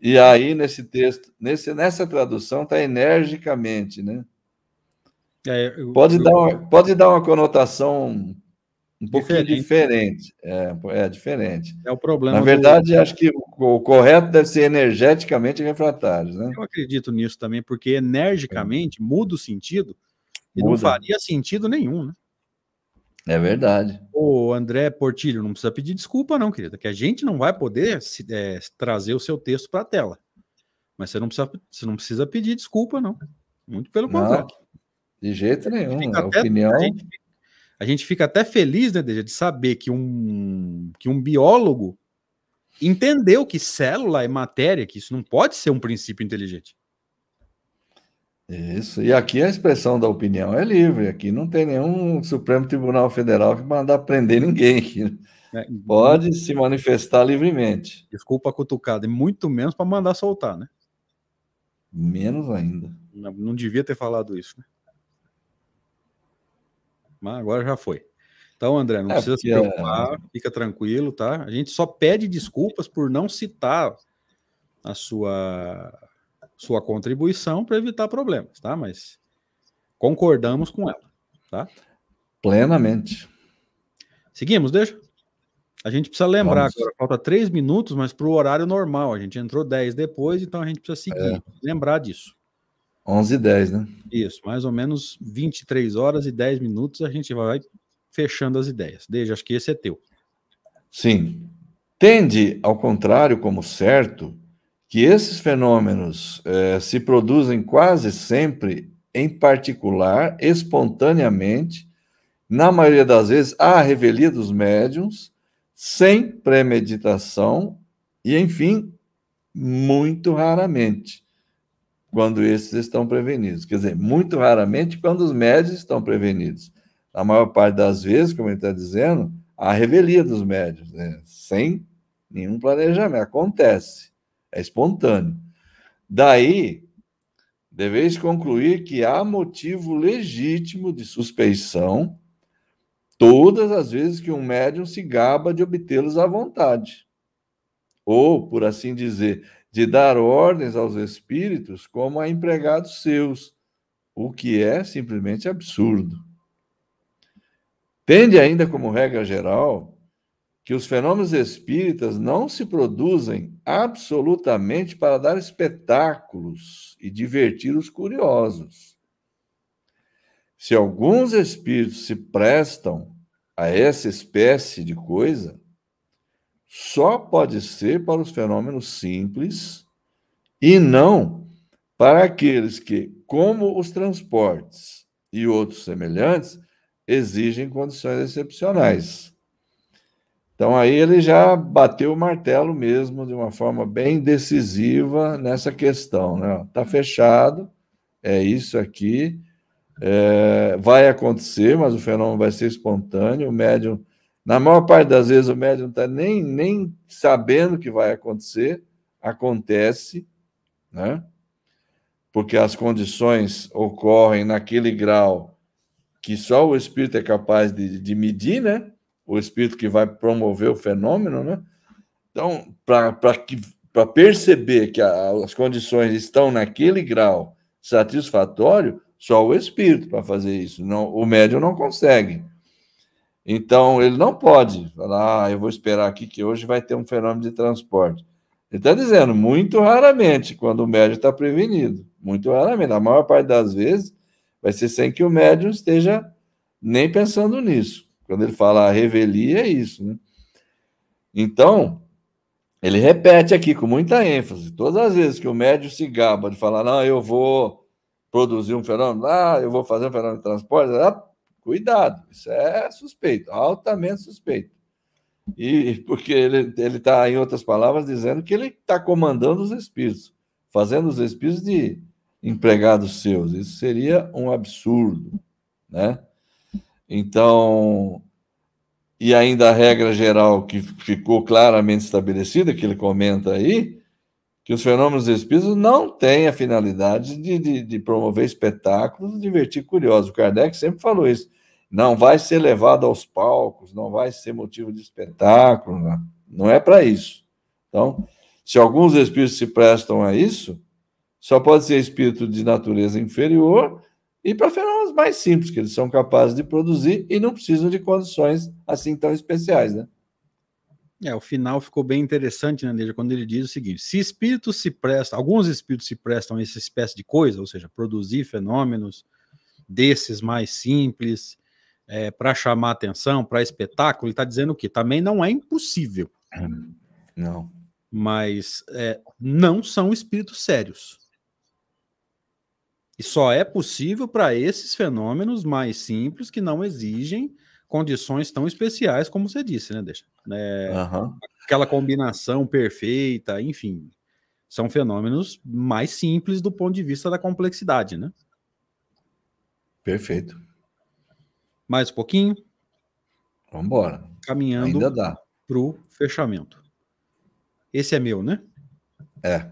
E aí, nesse texto, nesse, nessa tradução, está energicamente, né? É, eu, pode, eu, dar uma, pode dar uma conotação um pouquinho diferente. É, é diferente. É o problema. Na verdade, do... acho que o, o, correto deve ser energeticamente refratários, né? Eu acredito nisso também, porque energicamente é. muda o sentido e muda. não faria sentido nenhum, né? É verdade. O André Portilho, não precisa pedir desculpa, não, querida, que a gente não vai poder se, é, trazer o seu texto para a tela. Mas você não, precisa, você não precisa pedir desculpa, não. Muito pelo contrário. De jeito nenhum. A, até, opinião. A gente, a gente, fica até feliz, né, de saber que um, que um biólogo entendeu que célula é matéria, que isso não pode ser um princípio inteligente. Isso, e aqui a expressão da opinião é livre, aqui não tem nenhum Supremo Tribunal Federal que mandar prender ninguém. É, Pode se manifestar livremente. Desculpa a cutucada, e muito menos para mandar soltar, né? Menos ainda. Não, não, devia ter falado isso, né? Mas agora já foi. Então, André, não é, precisa se preocupar, é... fica tranquilo, tá? A gente só pede desculpas por não citar a sua sua contribuição para evitar problemas, tá? Mas concordamos com ela, tá? Plenamente. Seguimos, deixa? A gente precisa lembrar Vamos. agora, falta três minutos, mas para o horário normal. A gente entrou 10 depois, então a gente precisa seguir. É. Lembrar disso. 11 e 10, né? Isso, mais ou menos 23 horas e 10 minutos a gente vai fechando as ideias. Desde, acho que esse é teu. Sim. Tende, ao contrário, como certo, que esses fenômenos eh, se produzem quase sempre, em particular, espontaneamente, na maioria das vezes, à revelia dos médiums, sem premeditação e, enfim, muito raramente, quando esses estão prevenidos. Quer dizer, muito raramente quando os médios estão prevenidos. Na maior parte das vezes, como ele está dizendo, a revelia dos médios, né? sem nenhum planejamento. Acontece, é espontâneo. Daí, deveis concluir que há motivo legítimo de suspeição todas as vezes que um médium se gaba de obtê-los à vontade. Ou, por assim dizer, de dar ordens aos espíritos como a empregados seus, o que é simplesmente absurdo. Tende ainda como regra geral que os fenômenos espíritas não se produzem absolutamente para dar espetáculos e divertir os curiosos. Se alguns espíritos se prestam a essa espécie de coisa, só pode ser para os fenômenos simples e não para aqueles que, como os transportes e outros semelhantes, exigem condições excepcionais. Então aí ele já bateu o martelo mesmo de uma forma bem decisiva nessa questão, né? Tá fechado, é isso aqui é, vai acontecer, mas o fenômeno vai ser espontâneo. O médium, na maior parte das vezes, o médium está nem, nem sabendo que vai acontecer, acontece, né? Porque as condições ocorrem naquele grau que só o espírito é capaz de, de medir, né? O espírito que vai promover o fenômeno, né? Então, para perceber que a, as condições estão naquele grau satisfatório, só o espírito para fazer isso. Não, o médium não consegue. Então, ele não pode falar, ah, eu vou esperar aqui que hoje vai ter um fenômeno de transporte. Ele está dizendo, muito raramente, quando o médium está prevenido. Muito raramente. A maior parte das vezes vai ser sem que o médium esteja nem pensando nisso. Quando ele fala revelia, é isso. Né? Então, ele repete aqui com muita ênfase. Todas as vezes que o médium se gaba de falar, não, eu vou produzir um fenômeno, ah, eu vou fazer um fenômeno de transporte, ah, cuidado, isso é suspeito, altamente suspeito. E porque ele está, em outras palavras, dizendo que ele está comandando os espíritos, fazendo os espíritos de empregados seus. Isso seria um absurdo, né? Então, e ainda a regra geral que ficou claramente estabelecida, que ele comenta aí, que os fenômenos espíritos não têm a finalidade de, de, de promover espetáculos, divertir curiosos. O Kardec sempre falou isso. Não vai ser levado aos palcos, não vai ser motivo de espetáculo, não, não é para isso. Então, se alguns espíritos se prestam a isso, só pode ser espírito de natureza inferior e para fenômenos mais simples, que eles são capazes de produzir e não precisam de condições assim tão especiais, né? É, o final ficou bem interessante, né, Neja, quando ele diz o seguinte: se espíritos se prestam, alguns espíritos se prestam a essa espécie de coisa, ou seja, produzir fenômenos desses mais simples, é, para chamar atenção, para espetáculo, ele está dizendo o quê? Também não é impossível. Não. Mas é, não são espíritos sérios. E só é possível para esses fenômenos mais simples que não exigem condições tão especiais como você disse, né, deixa? É, uhum. Aquela combinação perfeita, enfim, são fenômenos mais simples do ponto de vista da complexidade, né? Perfeito. Mais um pouquinho. Vamos embora. Caminhando para o fechamento. Esse é meu, né? É.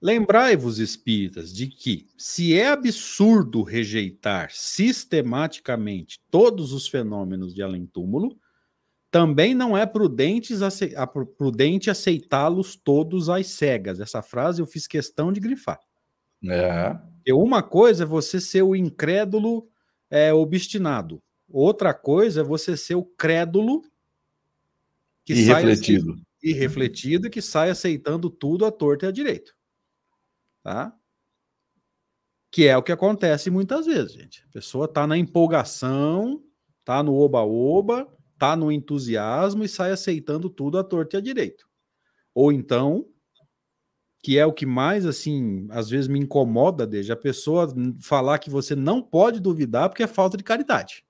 Lembrai-vos, espíritas, de que, se é absurdo rejeitar sistematicamente todos os fenômenos de além-túmulo, também não é prudente, aceitá-los todos às cegas. Essa frase eu fiz questão de grifar. É. E uma coisa é você ser o incrédulo é, obstinado, outra coisa é você ser o crédulo Que e refletido. E refletido que sai aceitando tudo à torta e à direita. Tá? Que é o que acontece muitas vezes, gente. A pessoa está na empolgação, está no oba-oba, está no entusiasmo e sai aceitando tudo à torta e à direita. Ou então, que é o que mais, assim, às vezes me incomoda, desde a pessoa falar que você não pode duvidar porque é falta de caridade.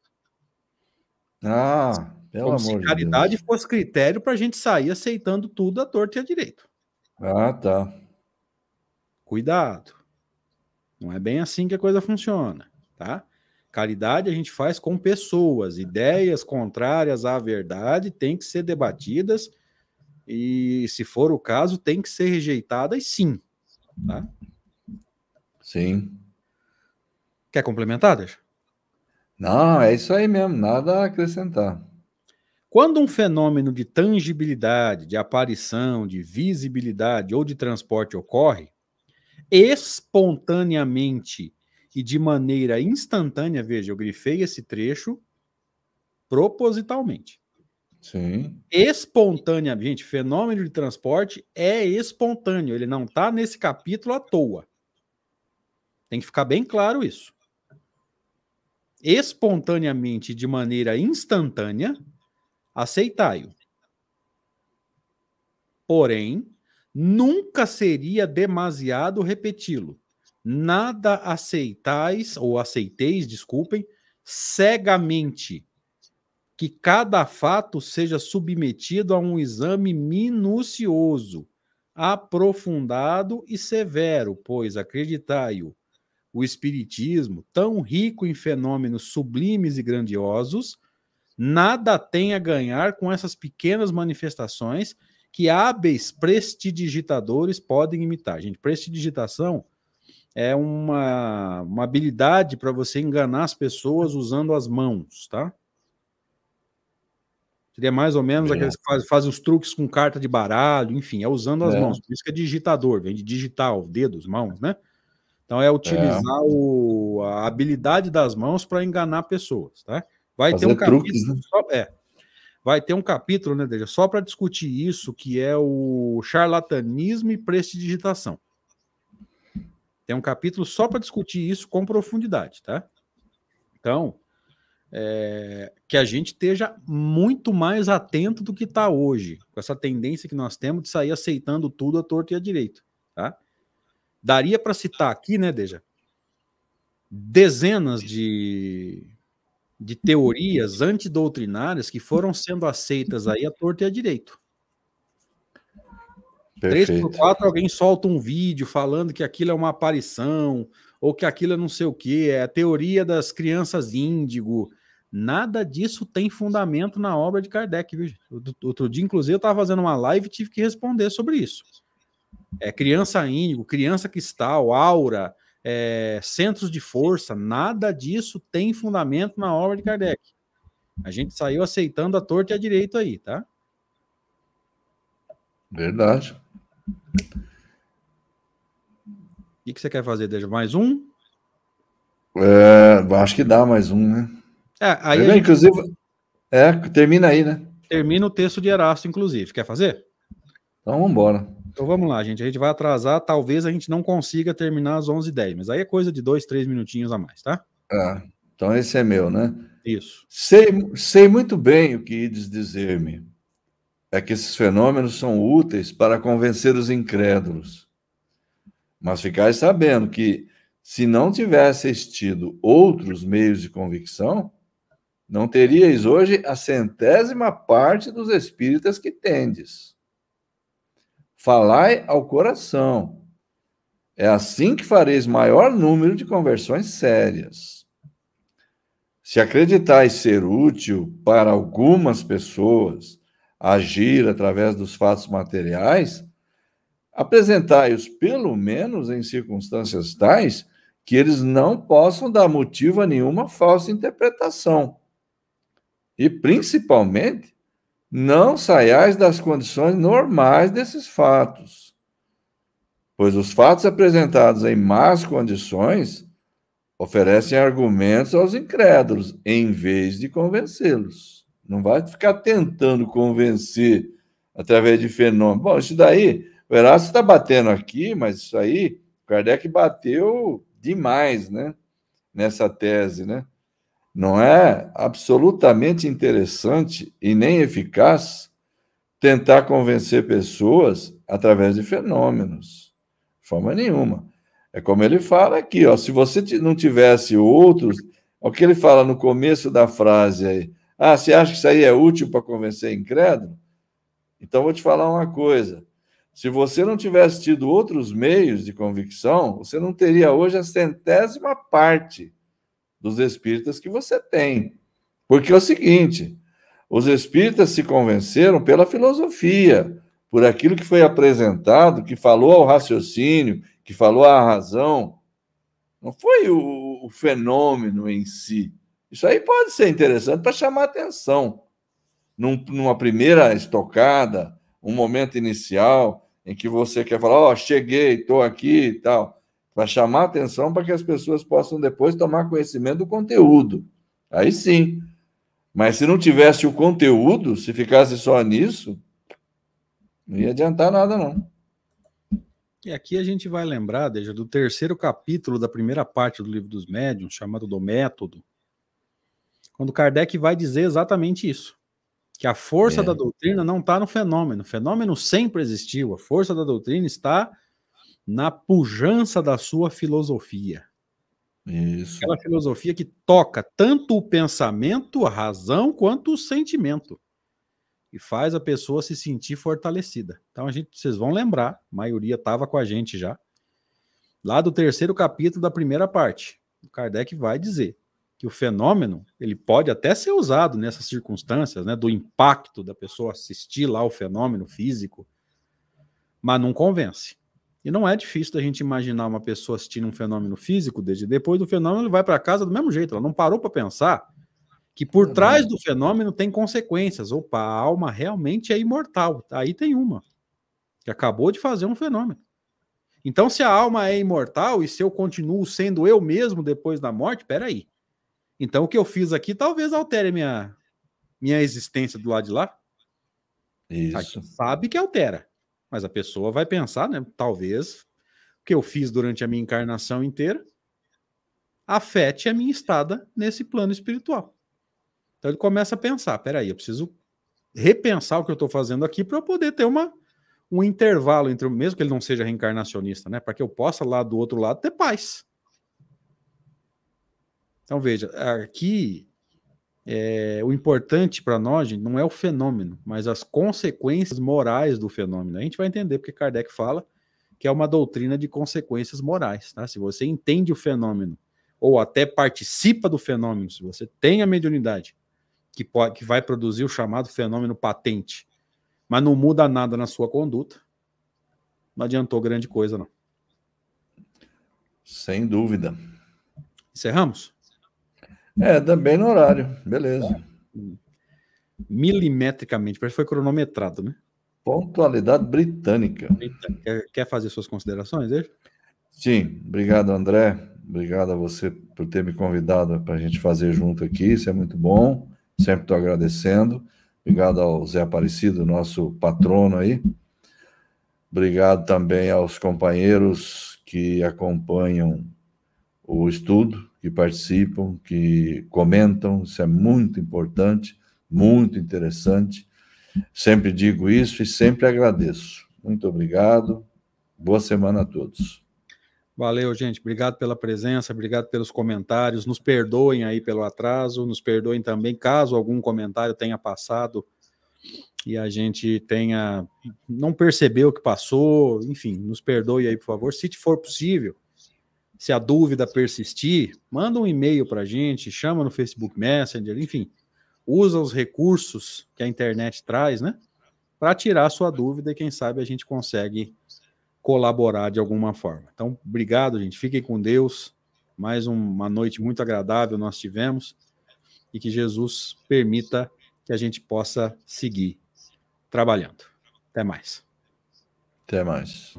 Ah, pelo Como amor se caridade de fosse critério para a gente sair aceitando tudo à torta e à direita. Ah, tá. Cuidado. Não é bem assim que a coisa funciona, tá? Caridade a gente faz com pessoas, ideias contrárias à verdade têm que ser debatidas e, se for o caso, tem que ser rejeitadas sim. Tá? Sim. Quer complementar, deixa? Não, é isso aí mesmo, nada a acrescentar. Quando um fenômeno de tangibilidade, de aparição, de visibilidade ou de transporte ocorre, espontaneamente e de maneira instantânea, veja, eu grifei esse trecho propositalmente. Sim. Espontaneamente, fenômeno de transporte é espontâneo, ele não está nesse capítulo à toa. Tem que ficar bem claro isso. Espontaneamente, de maneira instantânea, aceitai-o. Porém, nunca seria demasiado repeti-lo. Nada aceitais, ou aceiteis, desculpem, cegamente, que cada fato seja submetido a um exame minucioso, aprofundado e severo, pois acreditai-o, o Espiritismo, tão rico em fenômenos sublimes e grandiosos, nada tem a ganhar com essas pequenas manifestações que hábeis prestidigitadores podem imitar. Gente, prestidigitação é uma, uma habilidade para você enganar as pessoas usando as mãos, tá? Seria mais ou menos aqueles que fazem, fazem os truques com carta de baralho, enfim, é usando as é. mãos. Por isso que é digitador, vem de digital, dedos, mãos, né? Então é utilizar é. O, a habilidade das mãos para enganar pessoas, tá? Vai Fazer ter um truques, capítulo né? só, é, vai ter um capítulo, né, Deja, só para discutir isso, que é o charlatanismo e prestidigitação. Tem um capítulo só para discutir isso com profundidade, tá? Então, é, que a gente esteja muito mais atento do que está hoje, com essa tendência que nós temos de sair aceitando tudo a torto e a direito, tá? Daria para citar aqui, né, Deja? Dezenas de, de teorias antidoutrinárias que foram sendo aceitas aí a torto e a direito. Perfeito. 3 por 4 alguém solta um vídeo falando que aquilo é uma aparição, ou que aquilo é não sei o que, é a teoria das crianças índigo. Nada disso tem fundamento na obra de Kardec, viu? Outro dia, inclusive, eu estava fazendo uma live e tive que responder sobre isso. É criança índigo, criança cristal, aura, é, centros de força, nada disso tem fundamento na obra de Kardec. A gente saiu aceitando a torta e a direito aí, tá? Verdade. O que você quer fazer, Deja? Mais um? É, acho que dá mais um, né? É, aí gente... Inclusive, é, termina aí, né? Termina o texto de Erasto, inclusive. Quer fazer? Então vamos embora. Então vamos lá, gente. A gente vai atrasar. Talvez a gente não consiga terminar às 11h10, mas aí é coisa de dois, três minutinhos a mais, tá? Ah, então esse é meu, né? Isso. Sei, sei muito bem o que ides dizer-me é que esses fenômenos são úteis para convencer os incrédulos. Mas ficais sabendo que, se não tivesseis tido outros meios de convicção, não teríeis hoje a centésima parte dos espíritas que tendes. Falai ao coração. É assim que fareis maior número de conversões sérias. Se acreditais ser útil para algumas pessoas, agir através dos fatos materiais, apresentai-os pelo menos em circunstâncias tais que eles não possam dar motivo a nenhuma falsa interpretação. E, principalmente, não saiais das condições normais desses fatos, pois os fatos apresentados em más condições oferecem argumentos aos incrédulos, em vez de convencê-los. Não vai ficar tentando convencer através de fenômenos. Bom, isso daí, o Erasmo está batendo aqui, mas isso aí, Kardec bateu demais, né? Nessa tese, né? Não é absolutamente interessante e nem eficaz tentar convencer pessoas através de fenômenos. De forma nenhuma. É como ele fala aqui, ó, se você não tivesse outros, o que ele fala no começo da frase aí, ah, você acha que isso aí é útil para convencer incrédulo? Então vou te falar uma coisa. Se você não tivesse tido outros meios de convicção, você não teria hoje a centésima parte dos espíritas que você tem. Porque é o seguinte: os espíritas se convenceram pela filosofia, por aquilo que foi apresentado, que falou ao raciocínio, que falou à razão. Não foi o, o fenômeno em si. Isso aí pode ser interessante para chamar atenção. Num, numa primeira estocada, um momento inicial em que você quer falar, ó, oh, cheguei, estou aqui e tal, para chamar atenção para que as pessoas possam depois tomar conhecimento do conteúdo. Aí sim. Mas se não tivesse o conteúdo, se ficasse só nisso, não ia adiantar nada, não. E aqui a gente vai lembrar, desde do terceiro capítulo da primeira parte do livro dos médiuns, chamado do método, quando Kardec vai dizer exatamente isso. Que a força é. da doutrina não está no fenômeno. O fenômeno sempre existiu. A força da doutrina está na pujança da sua filosofia. Isso. Aquela filosofia que toca tanto o pensamento, a razão, quanto o sentimento. E faz a pessoa se sentir fortalecida. Então a gente, vocês vão lembrar, a maioria estava com a gente já. Lá do terceiro capítulo da primeira parte, o Kardec vai dizer que o fenômeno ele pode até ser usado nessas circunstâncias, né, do impacto da pessoa assistir lá o fenômeno físico, mas não convence. E não é difícil da gente imaginar uma pessoa assistindo um fenômeno físico, desde depois do fenômeno ele vai para casa do mesmo jeito, ela não parou para pensar que por trás do fenômeno tem consequências. Opa, a alma realmente é imortal. Aí tem uma que acabou de fazer um fenômeno. Então, se a alma é imortal e se eu continuo sendo eu mesmo depois da morte, peraí. Então, o que eu fiz aqui talvez altere minha, minha existência do lado de lá. Isso. sabe que altera. Mas a pessoa vai pensar, né? Talvez o que eu fiz durante a minha encarnação inteira afete a minha estada nesse plano espiritual. Então ele começa a pensar: peraí, eu preciso repensar o que eu estou fazendo aqui para eu poder ter uma, um intervalo entre, mesmo que ele não seja reencarnacionista, né? Para que eu possa lá do outro lado ter paz. Então veja, aqui é, o importante para nós não é o fenômeno, mas as consequências morais do fenômeno. A gente vai entender porque Kardec fala que é uma doutrina de consequências morais. Tá? Se você entende o fenômeno ou até participa do fenômeno, se você tem a mediunidade que, pode, que vai produzir o chamado fenômeno patente, mas não muda nada na sua conduta, não adiantou grande coisa, não. Sem dúvida. Encerramos? É, também no horário. Beleza. Milimetricamente, parece que foi cronometrado, né? Pontualidade britânica. Quer, quer fazer suas considerações, deixa? Sim, obrigado, André. Obrigado a você por ter me convidado para a gente fazer junto aqui. Isso é muito bom. Sempre estou agradecendo. Obrigado ao Zé Aparecido, nosso patrono aí. Obrigado também aos companheiros que acompanham o estudo que participam, que comentam, isso é muito importante, muito interessante. Sempre digo isso e sempre agradeço. Muito obrigado. Boa semana a todos. Valeu, gente. Obrigado pela presença, obrigado pelos comentários. Nos perdoem aí pelo atraso, nos perdoem também caso algum comentário tenha passado e a gente tenha não percebeu o que passou, enfim, nos perdoe aí, por favor. Se for possível, se a dúvida persistir, manda um e-mail para a gente, chama no Facebook Messenger, enfim, usa os recursos que a internet traz, né? Para tirar a sua dúvida e quem sabe a gente consegue colaborar de alguma forma. Então, obrigado, gente. Fiquem com Deus. Mais uma noite muito agradável nós tivemos e que Jesus permita que a gente possa seguir trabalhando. Até mais. Até mais.